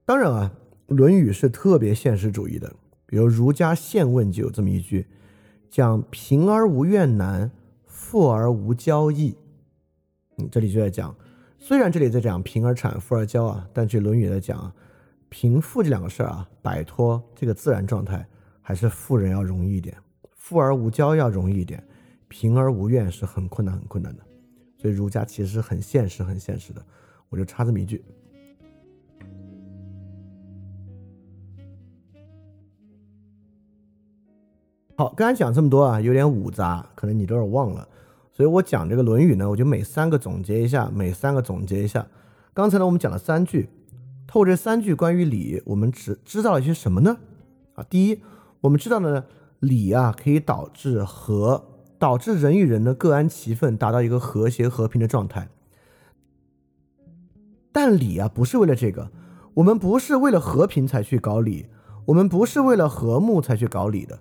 当然啊，《论语》是特别现实主义的。比如儒家宪问就有这么一句，讲贫而无怨难，富而无骄易。嗯，这里就在讲，虽然这里在讲贫而产，富而骄啊，但据《论语》来讲啊贫富这两个事儿啊，摆脱这个自然状态，还是富人要容易一点，富而无骄要容易一点，贫而无怨是很困难很困难的。所以儒家其实很现实很现实的。我就插这么一句。好，刚才讲这么多啊，有点五杂，可能你都有点忘了，所以我讲这个《论语》呢，我就每三个总结一下，每三个总结一下。刚才呢，我们讲了三句，透过这三句关于礼，我们只知道了一些什么呢？啊，第一，我们知道呢，礼啊可以导致和，导致人与人呢各安其分，达到一个和谐和平的状态。但礼啊不是为了这个，我们不是为了和平才去搞礼，我们不是为了和睦才去搞礼的。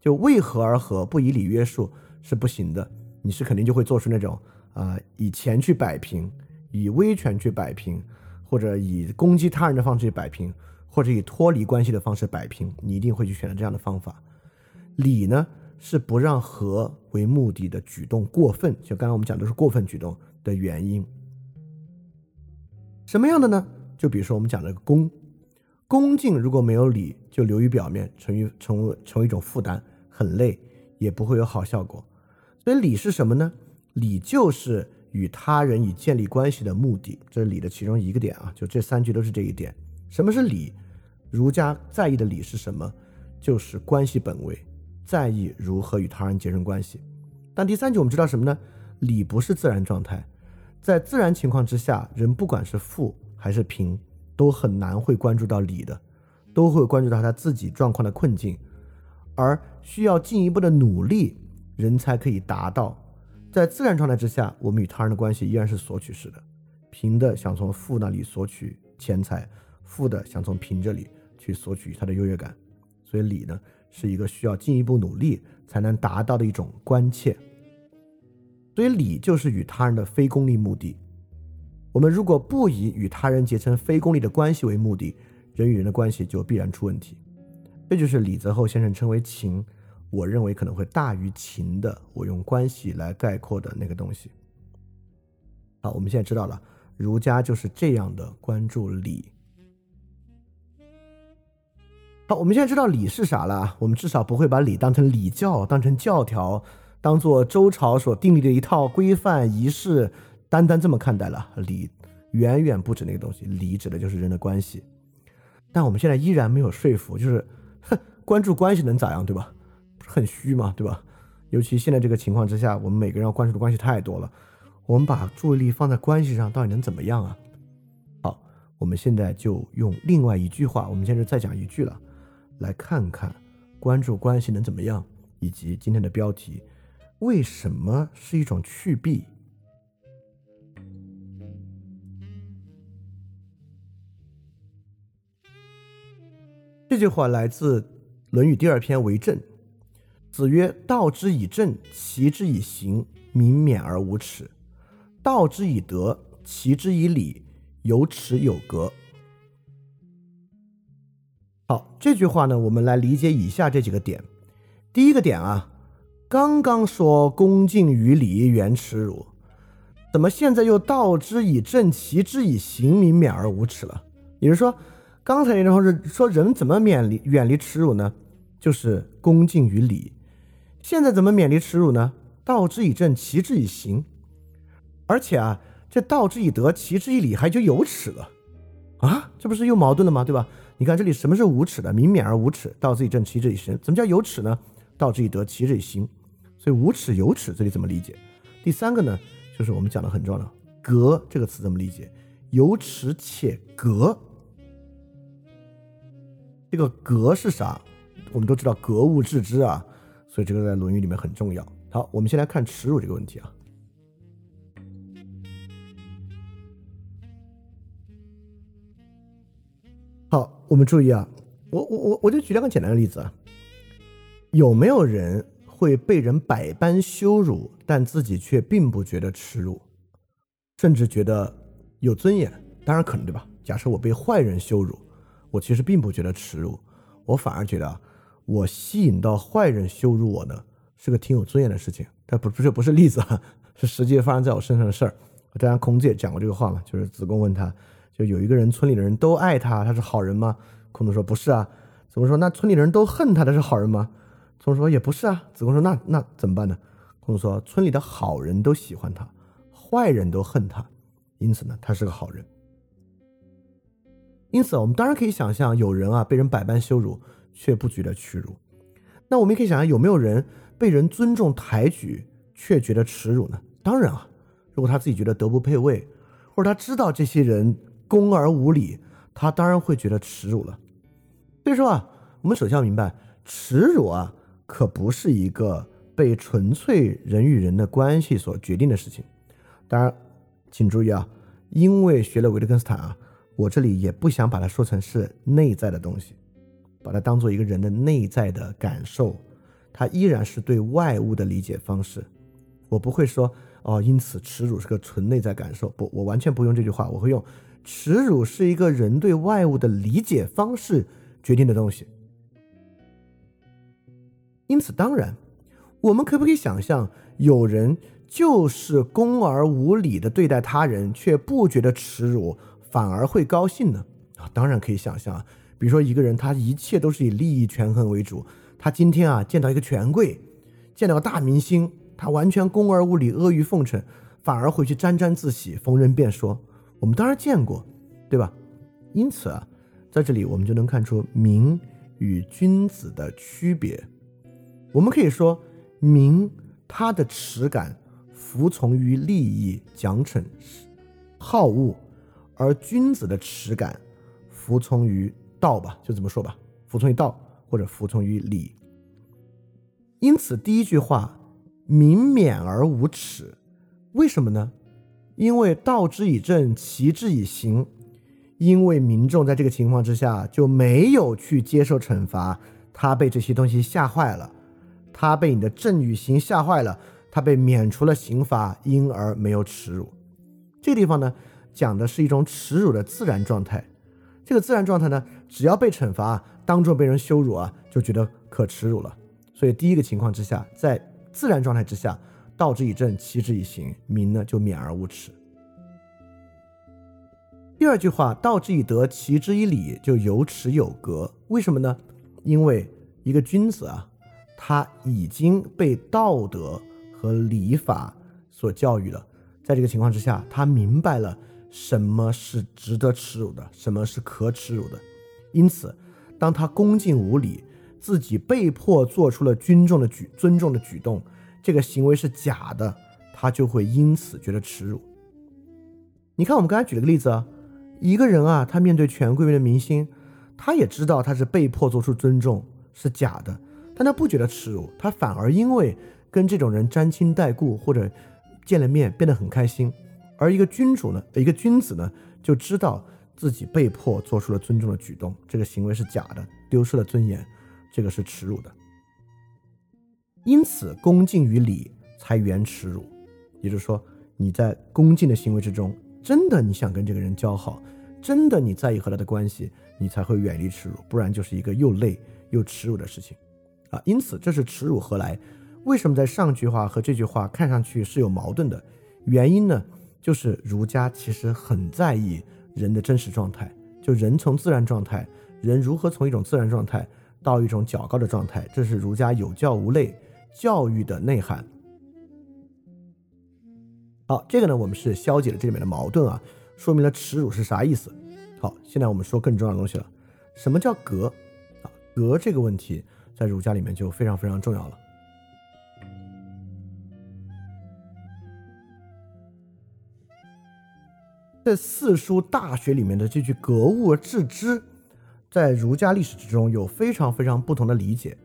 就为和而和，不以礼约束是不行的。你是肯定就会做出那种啊，以钱去摆平，以威权去摆平，或者以攻击他人的方式去摆平，或者以脱离关系的方式摆平，你一定会去选择这样的方法。礼呢，是不让和为目的的举动过分，就刚刚我们讲的是过分举动的原因。什么样的呢？就比如说我们讲的恭，恭敬如果没有礼，就流于表面，成于成为成为一种负担，很累，也不会有好效果。所以礼是什么呢？礼就是与他人以建立关系的目的，这是礼的其中一个点啊。就这三句都是这一点。什么是礼？儒家在意的礼是什么？就是关系本位，在意如何与他人结成关系。但第三句我们知道什么呢？礼不是自然状态，在自然情况之下，人不管是富还是贫，都很难会关注到礼的，都会关注到他自己状况的困境，而需要进一步的努力。人才可以达到，在自然状态之下，我们与他人的关系依然是索取式的，贫的想从富那里索取钱财，富的想从贫这里去索取他的优越感，所以礼呢是一个需要进一步努力才能达到的一种关切，所以礼就是与他人的非功利目的。我们如果不以与他人结成非功利的关系为目的，人与人的关系就必然出问题。这就是李泽厚先生称为情。我认为可能会大于情的，我用关系来概括的那个东西。好，我们现在知道了，儒家就是这样的关注礼。好，我们现在知道礼是啥了，我们至少不会把礼当成礼教，当成教条，当做周朝所订立的一套规范仪式，单单这么看待了。礼远远不止那个东西，礼指的就是人的关系。但我们现在依然没有说服，就是哼，关注关系能咋样，对吧？很虚嘛，对吧？尤其现在这个情况之下，我们每个人要关注的关系太多了，我们把注意力放在关系上，到底能怎么样啊？好，我们现在就用另外一句话，我们现在再讲一句了，来看看关注关系能怎么样，以及今天的标题为什么是一种去弊？这句话来自《论语》第二篇《为政》。子曰：“道之以政，齐之以刑，民免而无耻；道之以德，齐之以礼，有耻有格。”好，这句话呢，我们来理解以下这几个点。第一个点啊，刚刚说恭敬于礼，远耻辱，怎么现在又道之以政，齐之以刑，民免而无耻了？也就是说，刚才那句话是说人怎么免离远离耻辱呢？就是恭敬于礼。现在怎么免离耻辱呢？道之以政，齐之以刑。而且啊，这道之以德，齐之以礼，还就有耻了啊！这不是又矛盾了吗？对吧？你看这里什么是无耻的？民免而无耻，道之以政，齐之以刑。怎么叫有耻呢？道之以德，齐之以刑。所以无耻有耻，这里怎么理解？第三个呢，就是我们讲的很重要的“格”这个词怎么理解？有耻且格。这个“格”是啥？我们都知道格物致知啊。所以这个在《论语》里面很重要。好，我们先来看耻辱这个问题啊。好，我们注意啊，我我我我就举两个简单的例子啊。有没有人会被人百般羞辱，但自己却并不觉得耻辱，甚至觉得有尊严？当然可能，对吧？假设我被坏人羞辱，我其实并不觉得耻辱，我反而觉得。我吸引到坏人羞辱我呢，是个挺有尊严的事情。但不不是不是例子啊，是实际发生在我身上的事儿。当然，孔子也讲过这个话嘛，就是子贡问他，就有一个人，村里的人都爱他，他是好人吗？孔子说不是啊。怎么说？那村里的人都恨他，他是好人吗？孔子说也不是啊。子贡说那那怎么办呢？孔子说村里的好人都喜欢他，坏人都恨他，因此呢，他是个好人。因此，我们当然可以想象，有人啊被人百般羞辱。却不觉得屈辱，那我们也可以想想，有没有人被人尊重抬举却觉得耻辱呢？当然啊，如果他自己觉得德不配位，或者他知道这些人恭而无礼，他当然会觉得耻辱了。所以说啊，我们首先要明白，耻辱啊，可不是一个被纯粹人与人的关系所决定的事情。当然，请注意啊，因为学了维特根斯坦啊，我这里也不想把它说成是内在的东西。把它当做一个人的内在的感受，它依然是对外物的理解方式。我不会说哦，因此耻辱是个纯内在感受。不，我完全不用这句话，我会用耻辱是一个人对外物的理解方式决定的东西。因此，当然，我们可不可以想象有人就是公而无礼的对待他人，却不觉得耻辱，反而会高兴呢？啊，当然可以想象啊。比如说，一个人他一切都是以利益权衡为主，他今天啊见到一个权贵，见到个大明星，他完全公而无礼、阿谀奉承，反而回去沾沾自喜、逢人便说。我们当然见过，对吧？因此啊，在这里我们就能看出民与君子的区别。我们可以说，民他的耻感服从于利益、奖惩、好恶，而君子的耻感服从于。道吧，就这么说吧，服从于道或者服从于礼。因此，第一句话“民免而无耻”，为什么呢？因为道之以政，齐之以刑。因为民众在这个情况之下就没有去接受惩罚，他被这些东西吓坏了，他被你的政与刑吓坏了，他被免除了刑罚，因而没有耻辱。这个地方呢，讲的是一种耻辱的自然状态。这个自然状态呢，只要被惩罚，当众被人羞辱啊，就觉得可耻辱了。所以第一个情况之下，在自然状态之下，道之以政，齐之以刑，民呢就免而无耻。第二句话，道之以德，齐之以礼，就有耻有格。为什么呢？因为一个君子啊，他已经被道德和礼法所教育了，在这个情况之下，他明白了。什么是值得耻辱的，什么是可耻辱的？因此，当他恭敬无礼，自己被迫做出了尊重的举尊重的举动，这个行为是假的，他就会因此觉得耻辱。你看，我们刚才举了个例子啊，一个人啊，他面对权贵面的明星，他也知道他是被迫做出尊重是假的，但他不觉得耻辱，他反而因为跟这种人沾亲带故或者见了面变得很开心。而一个君主呢，一个君子呢，就知道自己被迫做出了尊重的举动，这个行为是假的，丢失了尊严，这个是耻辱的。因此，恭敬于礼才原耻辱。也就是说，你在恭敬的行为之中，真的你想跟这个人交好，真的你在意和他的关系，你才会远离耻辱，不然就是一个又累又耻辱的事情啊。因此，这是耻辱何来？为什么在上句话和这句话看上去是有矛盾的？原因呢？就是儒家其实很在意人的真实状态，就人从自然状态，人如何从一种自然状态到一种较高的状态，这是儒家有教无类教育的内涵。好，这个呢，我们是消解了这里面的矛盾啊，说明了耻辱是啥意思。好，现在我们说更重要的东西了，什么叫格啊？格这个问题在儒家里面就非常非常重要了。在四书大学里面的这句“格物致知”，在儒家历史之中有非常非常不同的理解。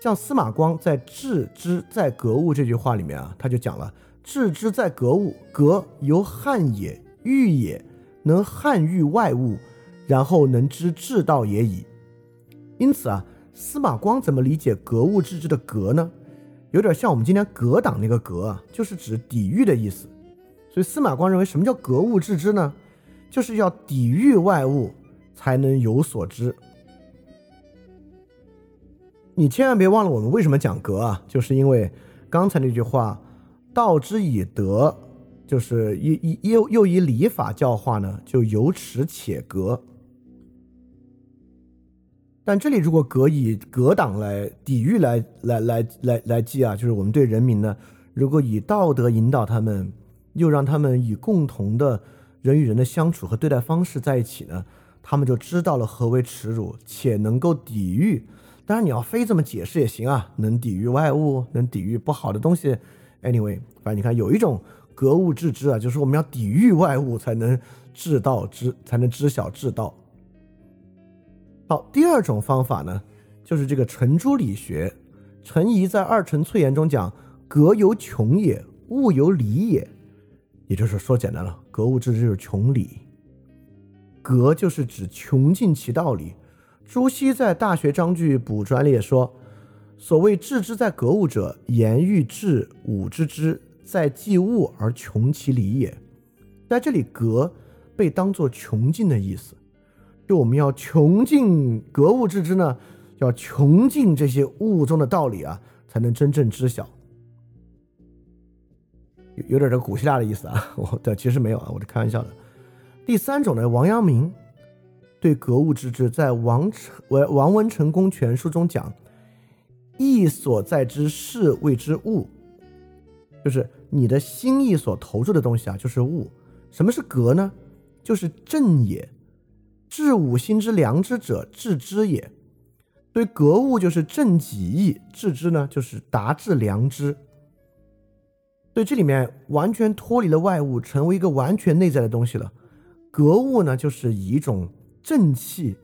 像司马光在“致知在格物”这句话里面啊，他就讲了：“致知在格物，格由汉也，欲也，能汉御外物，然后能知至道也已。”因此啊，司马光怎么理解“格物致知”的“格”呢？有点像我们今天“格挡”那个“格”啊，就是指抵御的意思。所以司马光认为，什么叫格物致知呢？就是要抵御外物，才能有所知。你千万别忘了，我们为什么讲格啊？就是因为刚才那句话“道之以德”，就是以以又又以礼法教化呢，就有耻且格。但这里如果格以格挡来抵御来来来来来记啊，就是我们对人民呢，如果以道德引导他们。又让他们以共同的人与人的相处和对待方式在一起呢，他们就知道了何为耻辱，且能够抵御。当然，你要非这么解释也行啊，能抵御外物，能抵御不好的东西。Anyway，反正你看，有一种格物致知啊，就是我们要抵御外物，才能治道知，才能知晓治道。好，第二种方法呢，就是这个程朱理学。陈颐在《二程粹言》中讲：“格由穷也，物由理也。”也就是说，简单了，格物致知就是穷理。格就是指穷尽其道理。朱熹在《大学章句补专列》说：“所谓致之在格物者，言欲致吾知之，在济物而穷其理也。在这里，格被当作穷尽的意思，就我们要穷尽格物致知呢，要穷尽这些物中的道理啊，才能真正知晓。有点这个古希腊的意思啊，我的其实没有啊，我是开玩笑的。第三种呢，王阳明对格物致知，在王成王王文成公全书中讲，意所在之事谓之物，就是你的心意所投注的东西啊，就是物。什么是格呢？就是正也。治五心之良知者，致知也。对格物就是正己意，致知呢就是达至良知。对，这里面完全脱离了外物，成为一个完全内在的东西了。格物呢，就是以一种正气，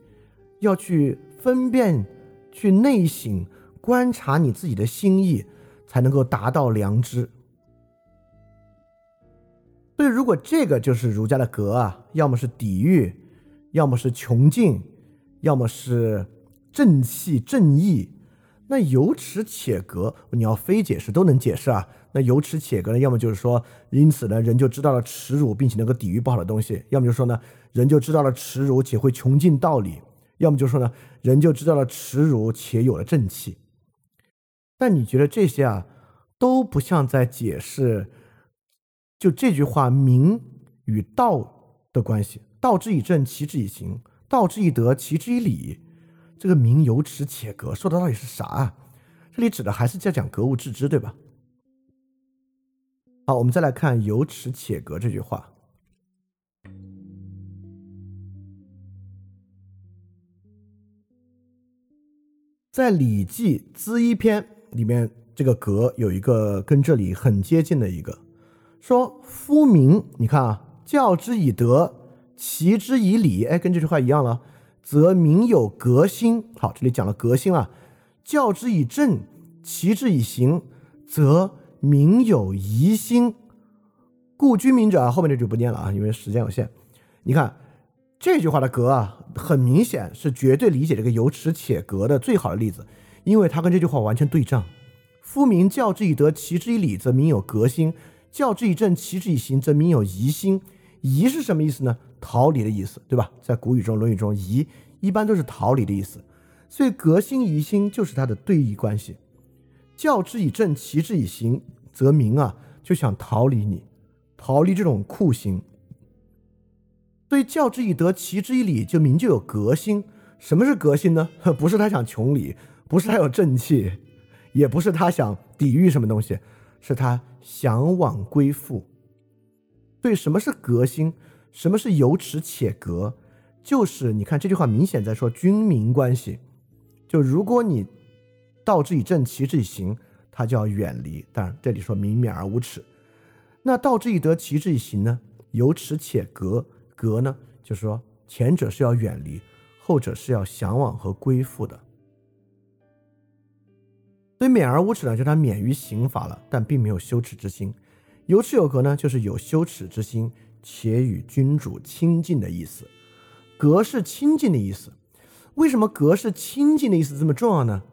要去分辨、去内省、观察你自己的心意，才能够达到良知。所以，如果这个就是儒家的格啊，要么是抵御，要么是穷尽，要么是正气正义。那有耻且格，你要非解释都能解释啊。那有耻且格呢？要么就是说，因此呢，人就知道了耻辱，并且能够抵御不好的东西；要么就说呢，人就知道了耻辱且会穷尽道理；要么就说呢，人就知道了耻辱且有了正气。但你觉得这些啊，都不像在解释，就这句话“名与道”的关系，“道之以政，齐之以刑；道之以德，齐之以礼。”这个名有耻且格说的到底是啥啊？这里指的还是在讲格物致知，对吧？好，我们再来看有耻且格这句话，在《礼记·资一篇》里面，这个格有一个跟这里很接近的一个，说夫名，你看啊，教之以德，齐之以礼，哎，跟这句话一样了。则民有革新。好，这里讲了革新啊。教之以政，齐之以刑，则民有疑心。故居民者啊，后面这句不念了啊，因为时间有限。你看这句话的格啊，很明显是绝对理解这个有耻且格的最好的例子，因为它跟这句话完全对仗。夫民教之以德，齐之以礼，则民有革新；教之以政，齐之以刑，则民有疑心。疑是什么意思呢？逃离的意思，对吧？在古语中、论语中，疑一般都是逃离的意思，所以革新疑心就是它的对义关系。教之以政，齐之以刑，则民啊就想逃离你，逃离这种酷刑。所以教之以德，齐之以礼，就民就有革新。什么是革新呢？不是他想穷理，不是他有正气，也不是他想抵御什么东西，是他向往归附。对，什么是革新？什么是有耻且格？就是你看这句话明显在说君民关系。就如果你道之以政，齐之以刑，它就要远离。当然这里说明免而无耻。那道之以德，齐之以刑呢？有耻且格。格呢，就是说前者是要远离，后者是要向往和归附的。所以免而无耻呢，就是他免于刑罚了，但并没有羞耻之心。有耻有格呢，就是有羞耻之心。且与君主亲近的意思，格是亲近的意思。为什么格是亲近的意思这么重要呢？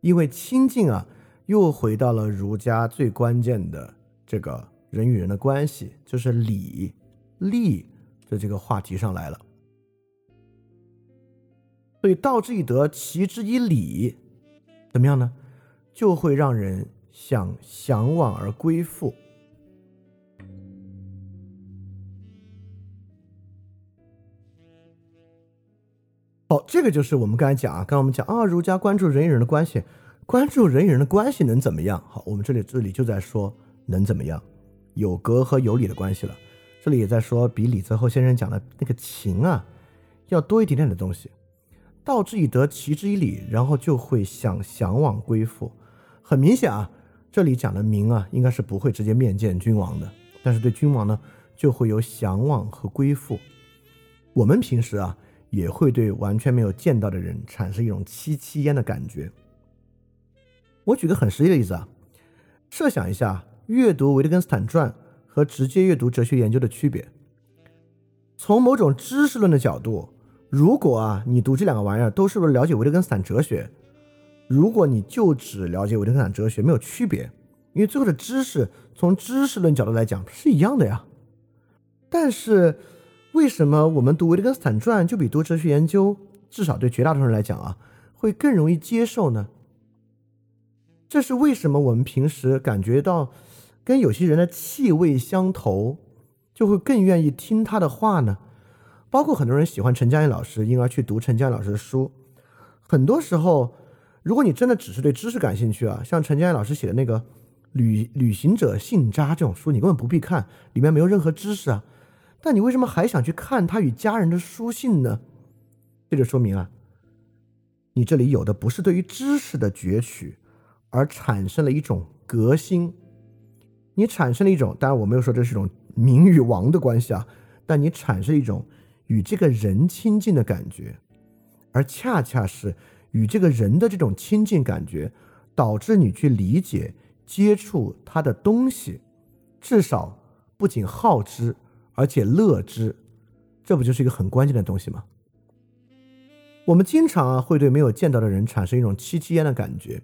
因为亲近啊，又回到了儒家最关键的这个人与人的关系，就是礼、利的这个话题上来了。所以道之以德，齐之以礼，怎么样呢？就会让人想向往而归附。好，这个就是我们刚才讲啊，刚刚我们讲啊，儒家关注人与人的关系，关注人与人的关系能怎么样？好，我们这里这里就在说能怎么样，有格和有礼的关系了。这里也在说比李泽厚先生讲的那个情啊，要多一点点的东西。道之以德，齐之以礼，然后就会想向往归附。很明显啊，这里讲的民啊，应该是不会直接面见君王的，但是对君王呢，就会有向往和归附。我们平时啊。也会对完全没有见到的人产生一种戚戚焉的感觉。我举个很实际的例子啊，设想一下阅读维特根斯坦传和直接阅读哲学研究的区别。从某种知识论的角度，如果啊你读这两个玩意儿都是为了了解维特根斯坦哲学，如果你就只了解维特根斯坦哲学，没有区别，因为最后的知识从知识论角度来讲是一样的呀。但是为什么我们读维特根斯坦传就比读哲学研究，至少对绝大多数人来讲啊，会更容易接受呢？这是为什么？我们平时感觉到跟有些人的气味相投，就会更愿意听他的话呢？包括很多人喜欢陈嘉映老师，因而去读陈嘉映老师的书。很多时候，如果你真的只是对知识感兴趣啊，像陈嘉映老师写的那个《旅旅行者信札》这种书，你根本不必看，里面没有任何知识啊。但你为什么还想去看他与家人的书信呢？这就说明啊，你这里有的不是对于知识的攫取。而产生了一种革新，你产生了一种，当然我没有说这是一种民与王的关系啊，但你产生一种与这个人亲近的感觉，而恰恰是与这个人的这种亲近感觉，导致你去理解、接触他的东西，至少不仅好之，而且乐之，这不就是一个很关键的东西吗？我们经常啊会对没有见到的人产生一种戚戚焉的感觉。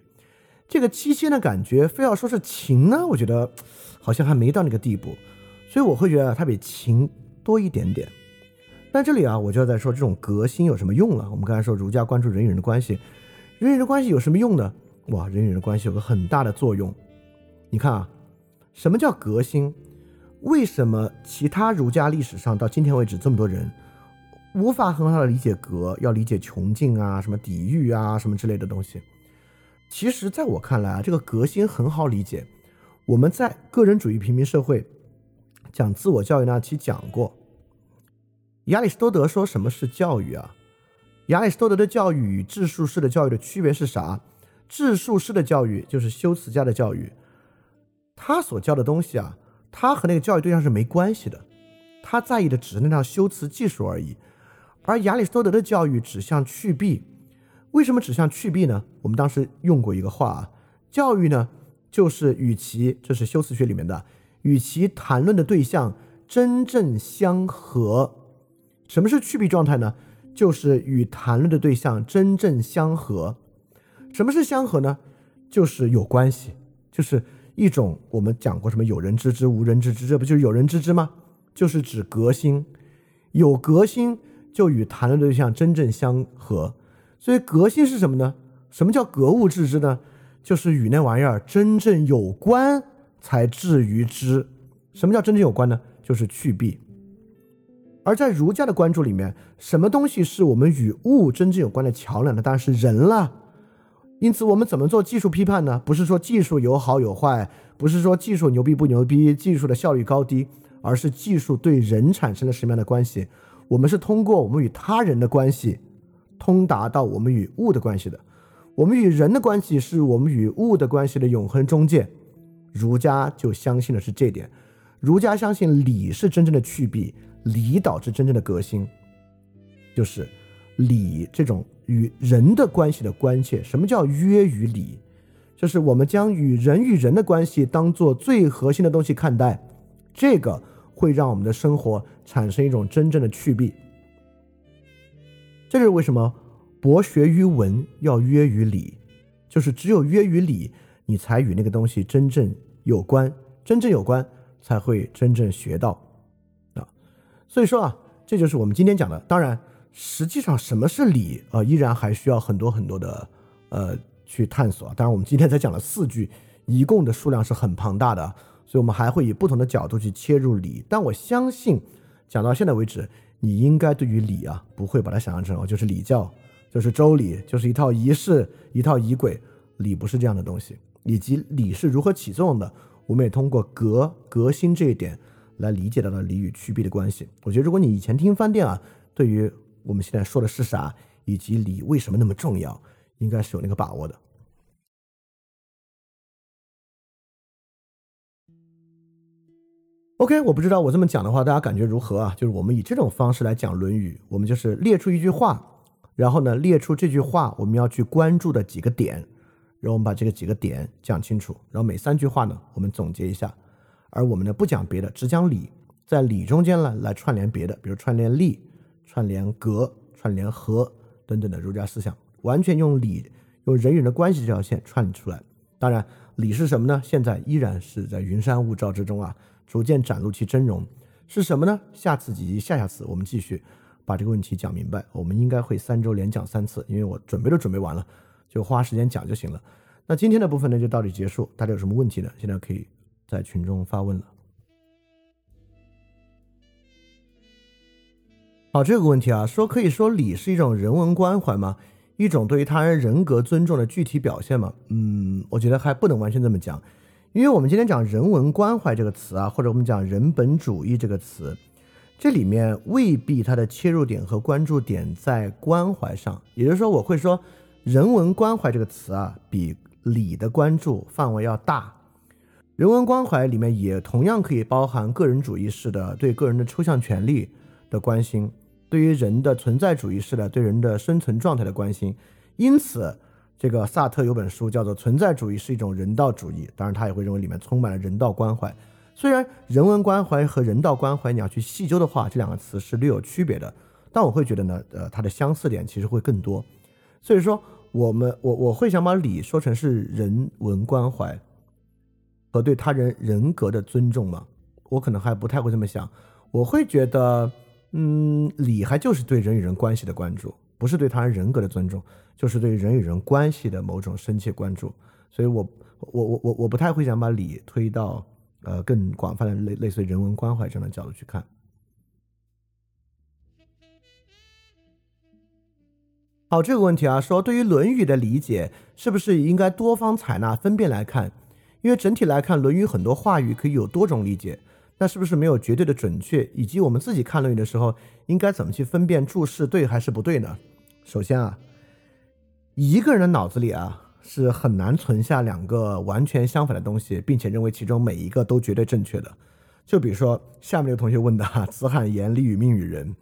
这个七仙的感觉，非要说是情呢，我觉得好像还没到那个地步，所以我会觉得它比情多一点点。但这里啊，我就要在说这种革新有什么用了。我们刚才说儒家关注人与人的关系，人与人关系有什么用呢？哇，人与人的关系有个很大的作用。你看啊，什么叫革新？为什么其他儒家历史上到今天为止这么多人无法很好的理解格，要理解穷尽啊，什么抵御啊，什么之类的东西？其实，在我看来啊，这个革新很好理解。我们在个人主义平民社会讲自我教育那期讲过，亚里士多德说什么是教育啊？亚里士多德的教育与质数式的教育的区别是啥？质数式的教育就是修辞家的教育，他所教的东西啊，他和那个教育对象是没关系的，他在意的只是那套修辞技术而已。而亚里士多德的教育指向去弊。为什么指向去弊呢？我们当时用过一个话啊，教育呢，就是与其这是修辞学里面的，与其谈论的对象真正相合。什么是去弊状态呢？就是与谈论的对象真正相合。什么是相合呢？就是有关系，就是一种我们讲过什么有人知之无人知之，这不就是有人知之吗？就是指革新，有革新就与谈论对象真正相合。所以革新是什么呢？什么叫格物致知呢？就是与那玩意儿真正有关才至于知。什么叫真正有关呢？就是去弊。而在儒家的关注里面，什么东西是我们与物真正有关的桥梁呢？当然是人了。因此，我们怎么做技术批判呢？不是说技术有好有坏，不是说技术牛逼不牛逼，技术的效率高低，而是技术对人产生了什么样的关系？我们是通过我们与他人的关系。通达到我们与物的关系的，我们与人的关系是我们与物的关系的永恒中介。儒家就相信的是这点，儒家相信礼是真正的去弊，礼导致真正的革新，就是礼这种与人的关系的关切。什么叫约与礼？就是我们将与人与人的关系当做最核心的东西看待，这个会让我们的生活产生一种真正的去弊。这是为什么博学于文要约于礼，就是只有约于礼，你才与那个东西真正有关，真正有关才会真正学到啊。所以说啊，这就是我们今天讲的。当然，实际上什么是礼啊，依然还需要很多很多的呃去探索。当然，我们今天才讲了四句，一共的数量是很庞大的，所以我们还会以不同的角度去切入礼。但我相信，讲到现在为止。你应该对于礼啊，不会把它想象成哦，就是礼教，就是周礼，就是一套仪式，一套仪轨。礼不是这样的东西，以及礼是如何起作用的，我们也通过革革新这一点来理解到了礼与曲弊的关系。我觉得，如果你以前听饭店啊，对于我们现在说的是啥，以及理为什么那么重要，应该是有那个把握的。OK，我不知道我这么讲的话，大家感觉如何啊？就是我们以这种方式来讲《论语》，我们就是列出一句话，然后呢，列出这句话我们要去关注的几个点，然后我们把这个几个点讲清楚，然后每三句话呢，我们总结一下，而我们呢不讲别的，只讲理，在理中间呢来串联别的，比如串联利、串联格、串联和等等的儒家思想，完全用礼、用人与人的关系这条线串出来。当然，理是什么呢？现在依然是在云山雾罩之中啊，逐渐展露其真容。是什么呢？下次以及下下次，我们继续把这个问题讲明白。我们应该会三周连讲三次，因为我准备都准备完了，就花时间讲就行了。那今天的部分呢，就到此结束。大家有什么问题呢？现在可以在群中发问了。好，这个问题啊，说可以说礼是一种人文关怀吗？一种对于他人人格尊重的具体表现吗？嗯，我觉得还不能完全这么讲。因为我们今天讲人文关怀这个词啊，或者我们讲人本主义这个词，这里面未必它的切入点和关注点在关怀上。也就是说，我会说人文关怀这个词啊，比礼的关注范围要大。人文关怀里面也同样可以包含个人主义式的对个人的抽象权利的关心，对于人的存在主义式的对人的生存状态的关心。因此。这个萨特有本书叫做《存在主义是一种人道主义》，当然他也会认为里面充满了人道关怀。虽然人文关怀和人道关怀你要去细究的话，这两个词是略有区别的，但我会觉得呢，呃，它的相似点其实会更多。所以说，我们我我会想把礼说成是人文关怀和对他人人格的尊重嘛？我可能还不太会这么想，我会觉得，嗯，礼还就是对人与人关系的关注。不是对他人人格的尊重，就是对人与人关系的某种深切关注。所以，我我我我我不太会想把礼推到呃更广泛的类类似于人文关怀这样的角度去看。好，这个问题啊，说对于《论语》的理解，是不是应该多方采纳、分辨来看？因为整体来看，《论语》很多话语可以有多种理解，那是不是没有绝对的准确？以及我们自己看《论语》的时候，应该怎么去分辨注释对还是不对呢？首先啊，一个人的脑子里啊是很难存下两个完全相反的东西，并且认为其中每一个都绝对正确的。就比如说下面这个同学问的“子罕言礼与命与人”，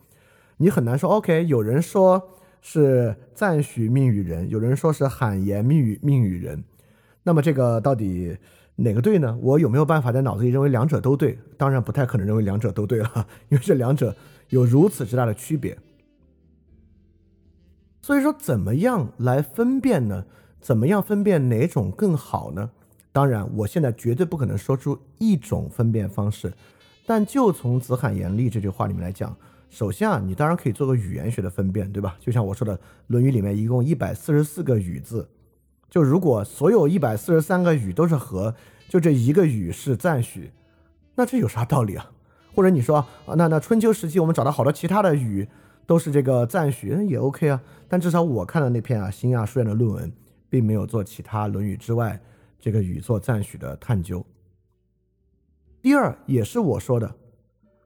你很难说 OK。有人说是赞许命与人，有人说是罕言命与命与人，那么这个到底哪个对呢？我有没有办法在脑子里认为两者都对？当然不太可能认为两者都对了，因为这两者有如此之大的区别。所以说，怎么样来分辨呢？怎么样分辨哪种更好呢？当然，我现在绝对不可能说出一种分辨方式。但就从“子罕言厉”这句话里面来讲，首先啊，你当然可以做个语言学的分辨，对吧？就像我说的，《论语》里面一共一百四十四个“语”字，就如果所有一百四十三个“语”都是和，就这一个“语”是赞许，那这有啥道理啊？或者你说啊，那那春秋时期我们找到好多其他的“语”。都是这个赞许，也 OK 啊。但至少我看的那篇啊，新亚书院的论文，并没有做其他《论语》之外这个语作赞许的探究。第二，也是我说的，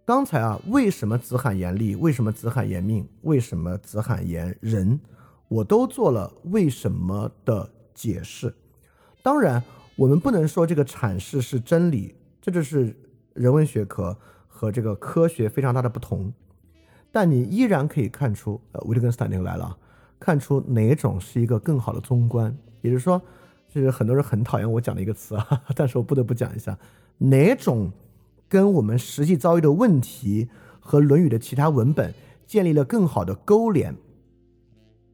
刚才啊，为什么子罕言厉？为什么子罕言命？为什么子罕言仁？我都做了为什么的解释。当然，我们不能说这个阐释是真理，这就是人文学科和这个科学非常大的不同。但你依然可以看出，呃，维特根斯坦又来了，看出哪种是一个更好的综观。也就是说，就是很多人很讨厌我讲的一个词啊，但是我不得不讲一下，哪种跟我们实际遭遇的问题和《论语》的其他文本建立了更好的勾连。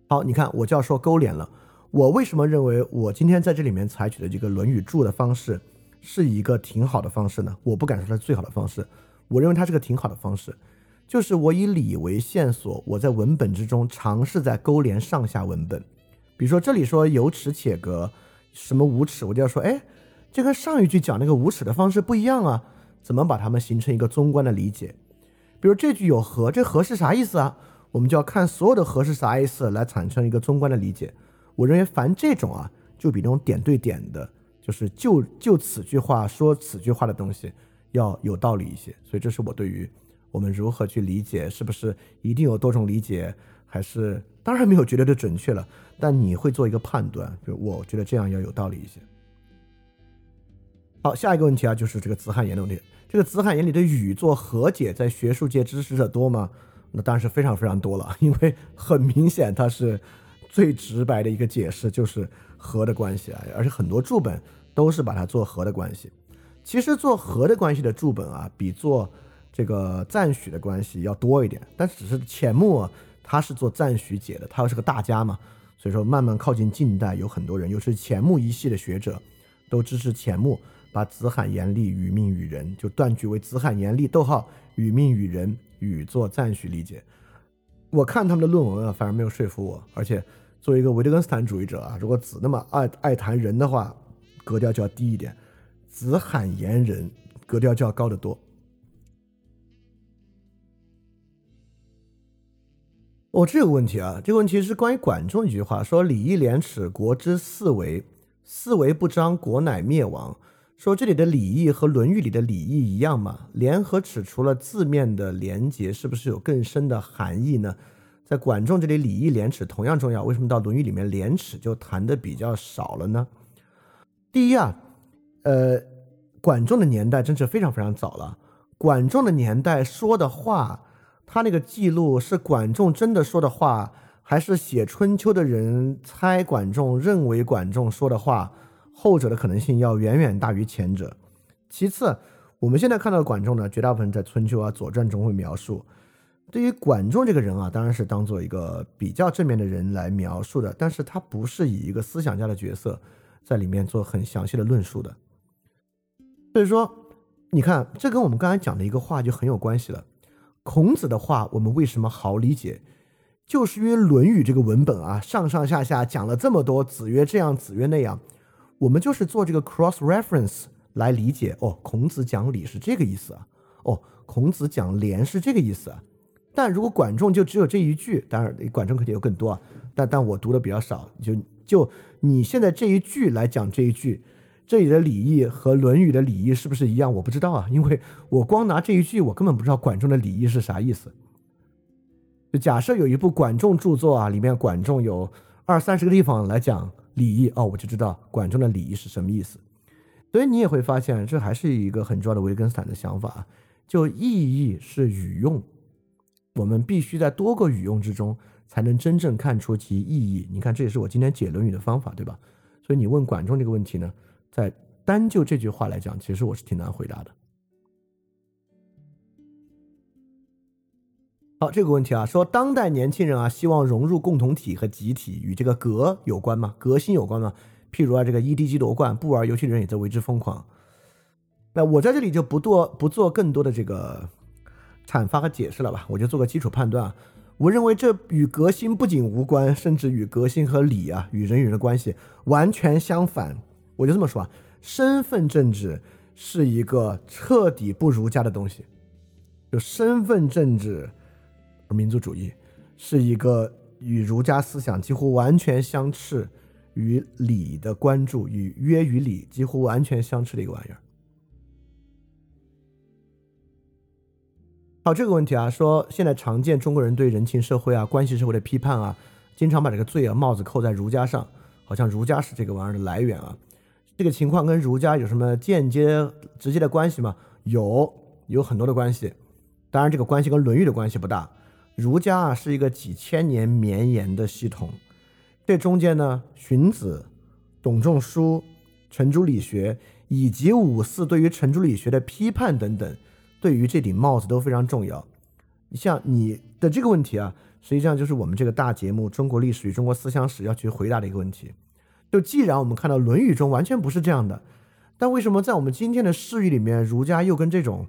好，你看我就要说勾连了。我为什么认为我今天在这里面采取的这个《论语注》的方式是一个挺好的方式呢？我不敢说它是最好的方式，我认为它是个挺好的方式。就是我以理为线索，我在文本之中尝试在勾连上下文本。比如说这里说有耻且格，什么无耻，我就要说，哎，这跟上一句讲那个无耻的方式不一样啊，怎么把它们形成一个综观的理解？比如这句有和，这和是啥意思啊？我们就要看所有的和是啥意思来产生一个综观的理解。我认为凡这种啊，就比那种点对点的，就是就就此句话说此句话的东西要有道理一些。所以这是我对于。我们如何去理解？是不是一定有多种理解？还是当然没有绝对的准确了？但你会做一个判断，就我觉得这样要有道理一些。好，下一个问题啊，就是这个子罕言的问题。这个子罕言里的语作和解，在学术界支持者多吗？那当然是非常非常多了，因为很明显它是最直白的一个解释，就是和的关系啊，而且很多注本都是把它做和的关系。其实做和的关系的注本啊，比做这个赞许的关系要多一点，但只是钱穆他是做赞许解的，他又是个大家嘛，所以说，慢慢靠近近代，有很多人，尤其是钱穆一系的学者，都支持钱穆把子罕言厉与命与人就断句为子罕言厉，逗号与命与人与作赞许理解。我看他们的论文啊，反而没有说服我。而且作为一个维特根斯坦主义者啊，如果子那么爱爱谈人的话，格调就要低一点；子罕言人，格调就要高得多。哦，这个问题啊，这个问题是关于管仲一句话，说“礼义廉耻，国之四维；四维不张，国乃灭亡。”说这里的礼义和《论语》里的礼义一样吗？廉和耻除了字面的廉洁，是不是有更深的含义呢？在管仲这里，礼义廉耻同样重要，为什么到《论语》里面廉耻就谈的比较少了呢？第一啊，呃，管仲的年代真是非常非常早了。管仲的年代说的话。他那个记录是管仲真的说的话，还是写《春秋》的人猜管仲认为管仲说的话？后者的可能性要远远大于前者。其次，我们现在看到的管仲呢，绝大部分在《春秋》啊、《左传》中会描述。对于管仲这个人啊，当然是当做一个比较正面的人来描述的，但是他不是以一个思想家的角色在里面做很详细的论述的。所以说，你看，这跟我们刚才讲的一个话就很有关系了。孔子的话，我们为什么好理解？就是因为《论语》这个文本啊，上上下下讲了这么多，子曰这样，子曰那样，我们就是做这个 cross reference 来理解。哦，孔子讲礼是这个意思啊。哦，孔子讲廉是这个意思啊。但如果管仲就只有这一句，当然管仲肯定有更多啊。但但我读的比较少，就就你现在这一句来讲这一句。这里的礼义和《论语》的礼义是不是一样？我不知道啊，因为我光拿这一句，我根本不知道管仲的礼义是啥意思。就假设有一部管仲著作啊，里面管仲有二三十个地方来讲礼义哦，我就知道管仲的礼义是什么意思。所以你也会发现，这还是一个很重要的维根斯坦的想法，就意义是语用，我们必须在多个语用之中才能真正看出其意义。你看，这也是我今天解《论语》的方法，对吧？所以你问管仲这个问题呢？在单就这句话来讲，其实我是挺难回答的。好，这个问题啊，说当代年轻人啊，希望融入共同体和集体，与这个革有关吗？革新有关吗？譬如啊，这个 EDG 夺冠，不玩游戏的人也在为之疯狂。那我在这里就不做不做更多的这个阐发和解释了吧，我就做个基础判断啊。我认为这与革新不仅无关，甚至与革新和礼啊，与人与人的关系完全相反。我就这么说啊，身份政治是一个彻底不儒家的东西，就身份政治和，民族主义是一个与儒家思想几乎完全相斥，与礼的关注与约与礼几乎完全相斥的一个玩意儿。好，这个问题啊，说现在常见中国人对人情社会啊、关系社会的批判啊，经常把这个罪啊帽子扣在儒家上，好像儒家是这个玩意儿的来源啊。这个情况跟儒家有什么间接、直接的关系吗？有，有很多的关系。当然，这个关系跟《论语》的关系不大。儒家啊是一个几千年绵延的系统，这中间呢，荀子、董仲舒、程朱理学以及五四对于程朱理学的批判等等，对于这顶帽子都非常重要。像你的这个问题啊，实际上就是我们这个大节目《中国历史与中国思想史》要去回答的一个问题。就既然我们看到《论语》中完全不是这样的，但为什么在我们今天的视域里面，儒家又跟这种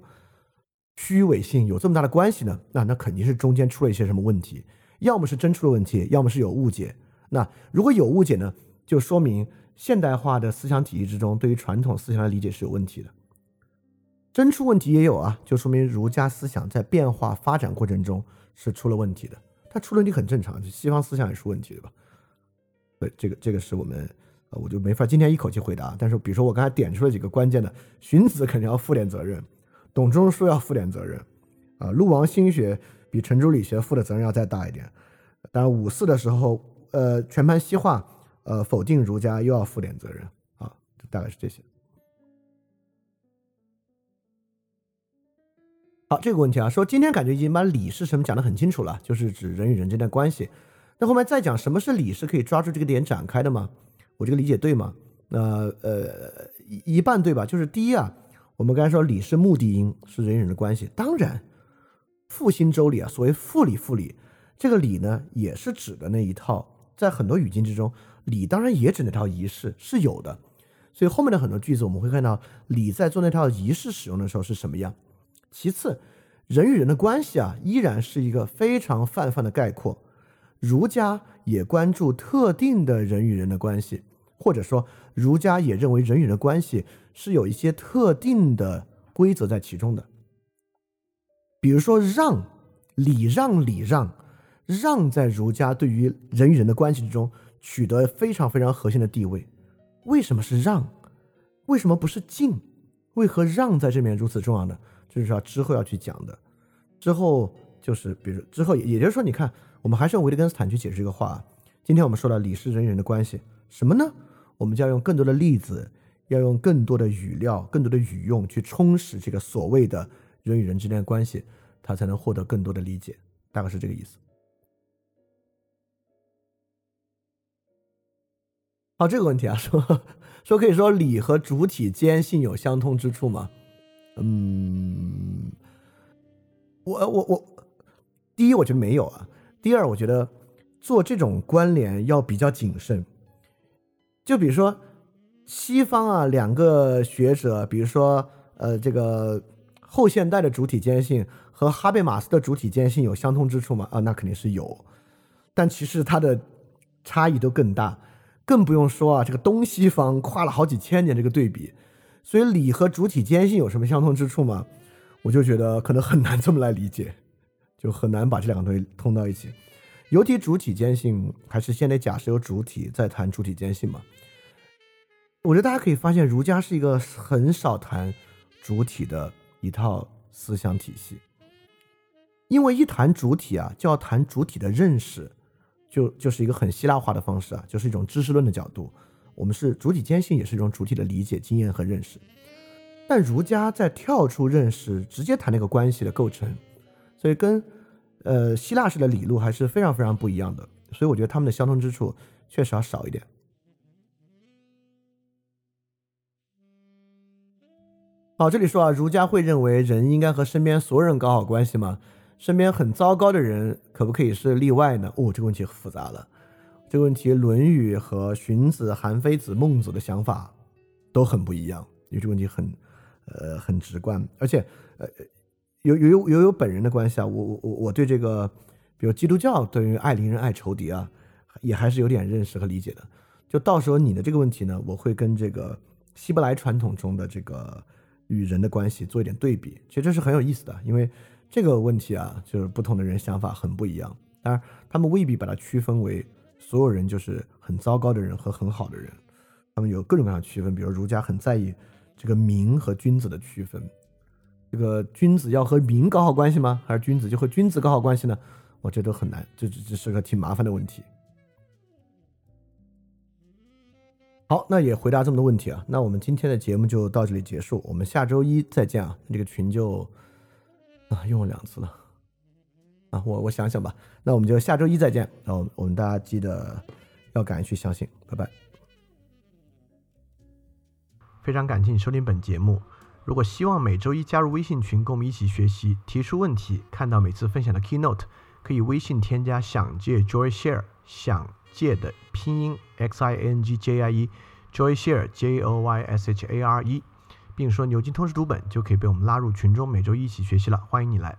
虚伪性有这么大的关系呢？那那肯定是中间出了一些什么问题，要么是真出了问题，要么是有误解。那如果有误解呢，就说明现代化的思想体系之中对于传统思想的理解是有问题的。真出问题也有啊，就说明儒家思想在变化发展过程中是出了问题的。它出了问题很正常，就西方思想也出问题，对吧？对，这个这个是我们，呃，我就没法今天一口气回答。但是，比如说我刚才点出了几个关键的，荀子肯定要负点责任，董仲舒要负点责任，啊，陆王心学比程朱理学负的责任要再大一点。当然，五四的时候，呃，全盘西化，呃，否定儒家又要负点责任，啊，大概是这些。好，这个问题啊，说今天感觉已经把礼是什么讲得很清楚了，就是指人与人之间的关系。那后面再讲什么是礼，是可以抓住这个点展开的吗？我这个理解对吗？那呃一一半对吧？就是第一啊，我们刚才说礼是目的因，是人与人的关系。当然，复兴周礼啊，所谓复礼复礼，这个礼呢也是指的那一套在很多语境之中，礼当然也指那套仪式是有的。所以后面的很多句子我们会看到，礼在做那套仪式使用的时候是什么样。其次，人与人的关系啊，依然是一个非常泛泛的概括。儒家也关注特定的人与人的关系，或者说，儒家也认为人与人的关系是有一些特定的规则在其中的。比如说，让、礼让、礼让，让在儒家对于人与人的关系之中取得非常非常核心的地位。为什么是让？为什么不是敬？为何让在这面如此重要呢？这是要之后要去讲的。之后就是，比如之后，也就是说，你看。我们还是用维特根斯坦去解释这个话。今天我们说了理是人与人的关系，什么呢？我们就要用更多的例子，要用更多的语料、更多的语用去充实这个所谓的人与人之间的关系，他才能获得更多的理解。大概是这个意思。好，这个问题啊，说说可以说理和主体间性有相通之处吗？嗯，我我我，第一，我觉得没有啊。第二，我觉得做这种关联要比较谨慎。就比如说西方啊，两个学者，比如说呃，这个后现代的主体坚信和哈贝马斯的主体坚信有相通之处吗？啊，那肯定是有。但其实它的差异都更大，更不用说啊，这个东西方跨了好几千年这个对比。所以理和主体间性有什么相通之处吗？我就觉得可能很难这么来理解。就很难把这两个东西通到一起。尤其主体间性，还是先得假设有主体再谈主体间性嘛？我觉得大家可以发现，儒家是一个很少谈主体的一套思想体系。因为一谈主体啊，就要谈主体的认识，就就是一个很希腊化的方式啊，就是一种知识论的角度。我们是主体坚信，也是一种主体的理解、经验和认识。但儒家在跳出认识，直接谈那个关系的构成。所以跟，呃，希腊式的理路还是非常非常不一样的，所以我觉得他们的相通之处确实要少一点。好，这里说啊，儒家会认为人应该和身边所有人搞好关系吗？身边很糟糕的人可不可以是例外呢？哦，这个问题复杂了。这个问题，《论语》和荀子、韩非子、孟子的想法都很不一样，因为这问题很，呃，很直观，而且，呃。有有有有有本人的关系啊，我我我我对这个，比如基督教对于爱邻人爱仇敌啊，也还是有点认识和理解的。就到时候你的这个问题呢，我会跟这个希伯来传统中的这个与人的关系做一点对比。其实这是很有意思的，因为这个问题啊，就是不同的人想法很不一样。当然，他们未必把它区分为所有人就是很糟糕的人和很好的人，他们有各种各样的区分。比如儒家很在意这个民和君子的区分。这个君子要和民搞好关系吗？还是君子就和君子搞好关系呢？我觉得很难，这这这是个挺麻烦的问题。好，那也回答这么多问题啊。那我们今天的节目就到这里结束，我们下周一再见啊。这个群就啊用了两次了啊，我我想想吧。那我们就下周一再见。然后我们大家记得要敢于去相信，拜拜。非常感谢你收听本节目。如果希望每周一加入微信群，跟我们一起学习、提出问题、看到每次分享的 keynote，可以微信添加“想借 Joy Share”，想借的拼音 x i n g j i e，Joy Share j o y s h a r e，并说牛津通识读本，就可以被我们拉入群中，每周一起学习了。欢迎你来。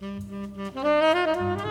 oh you.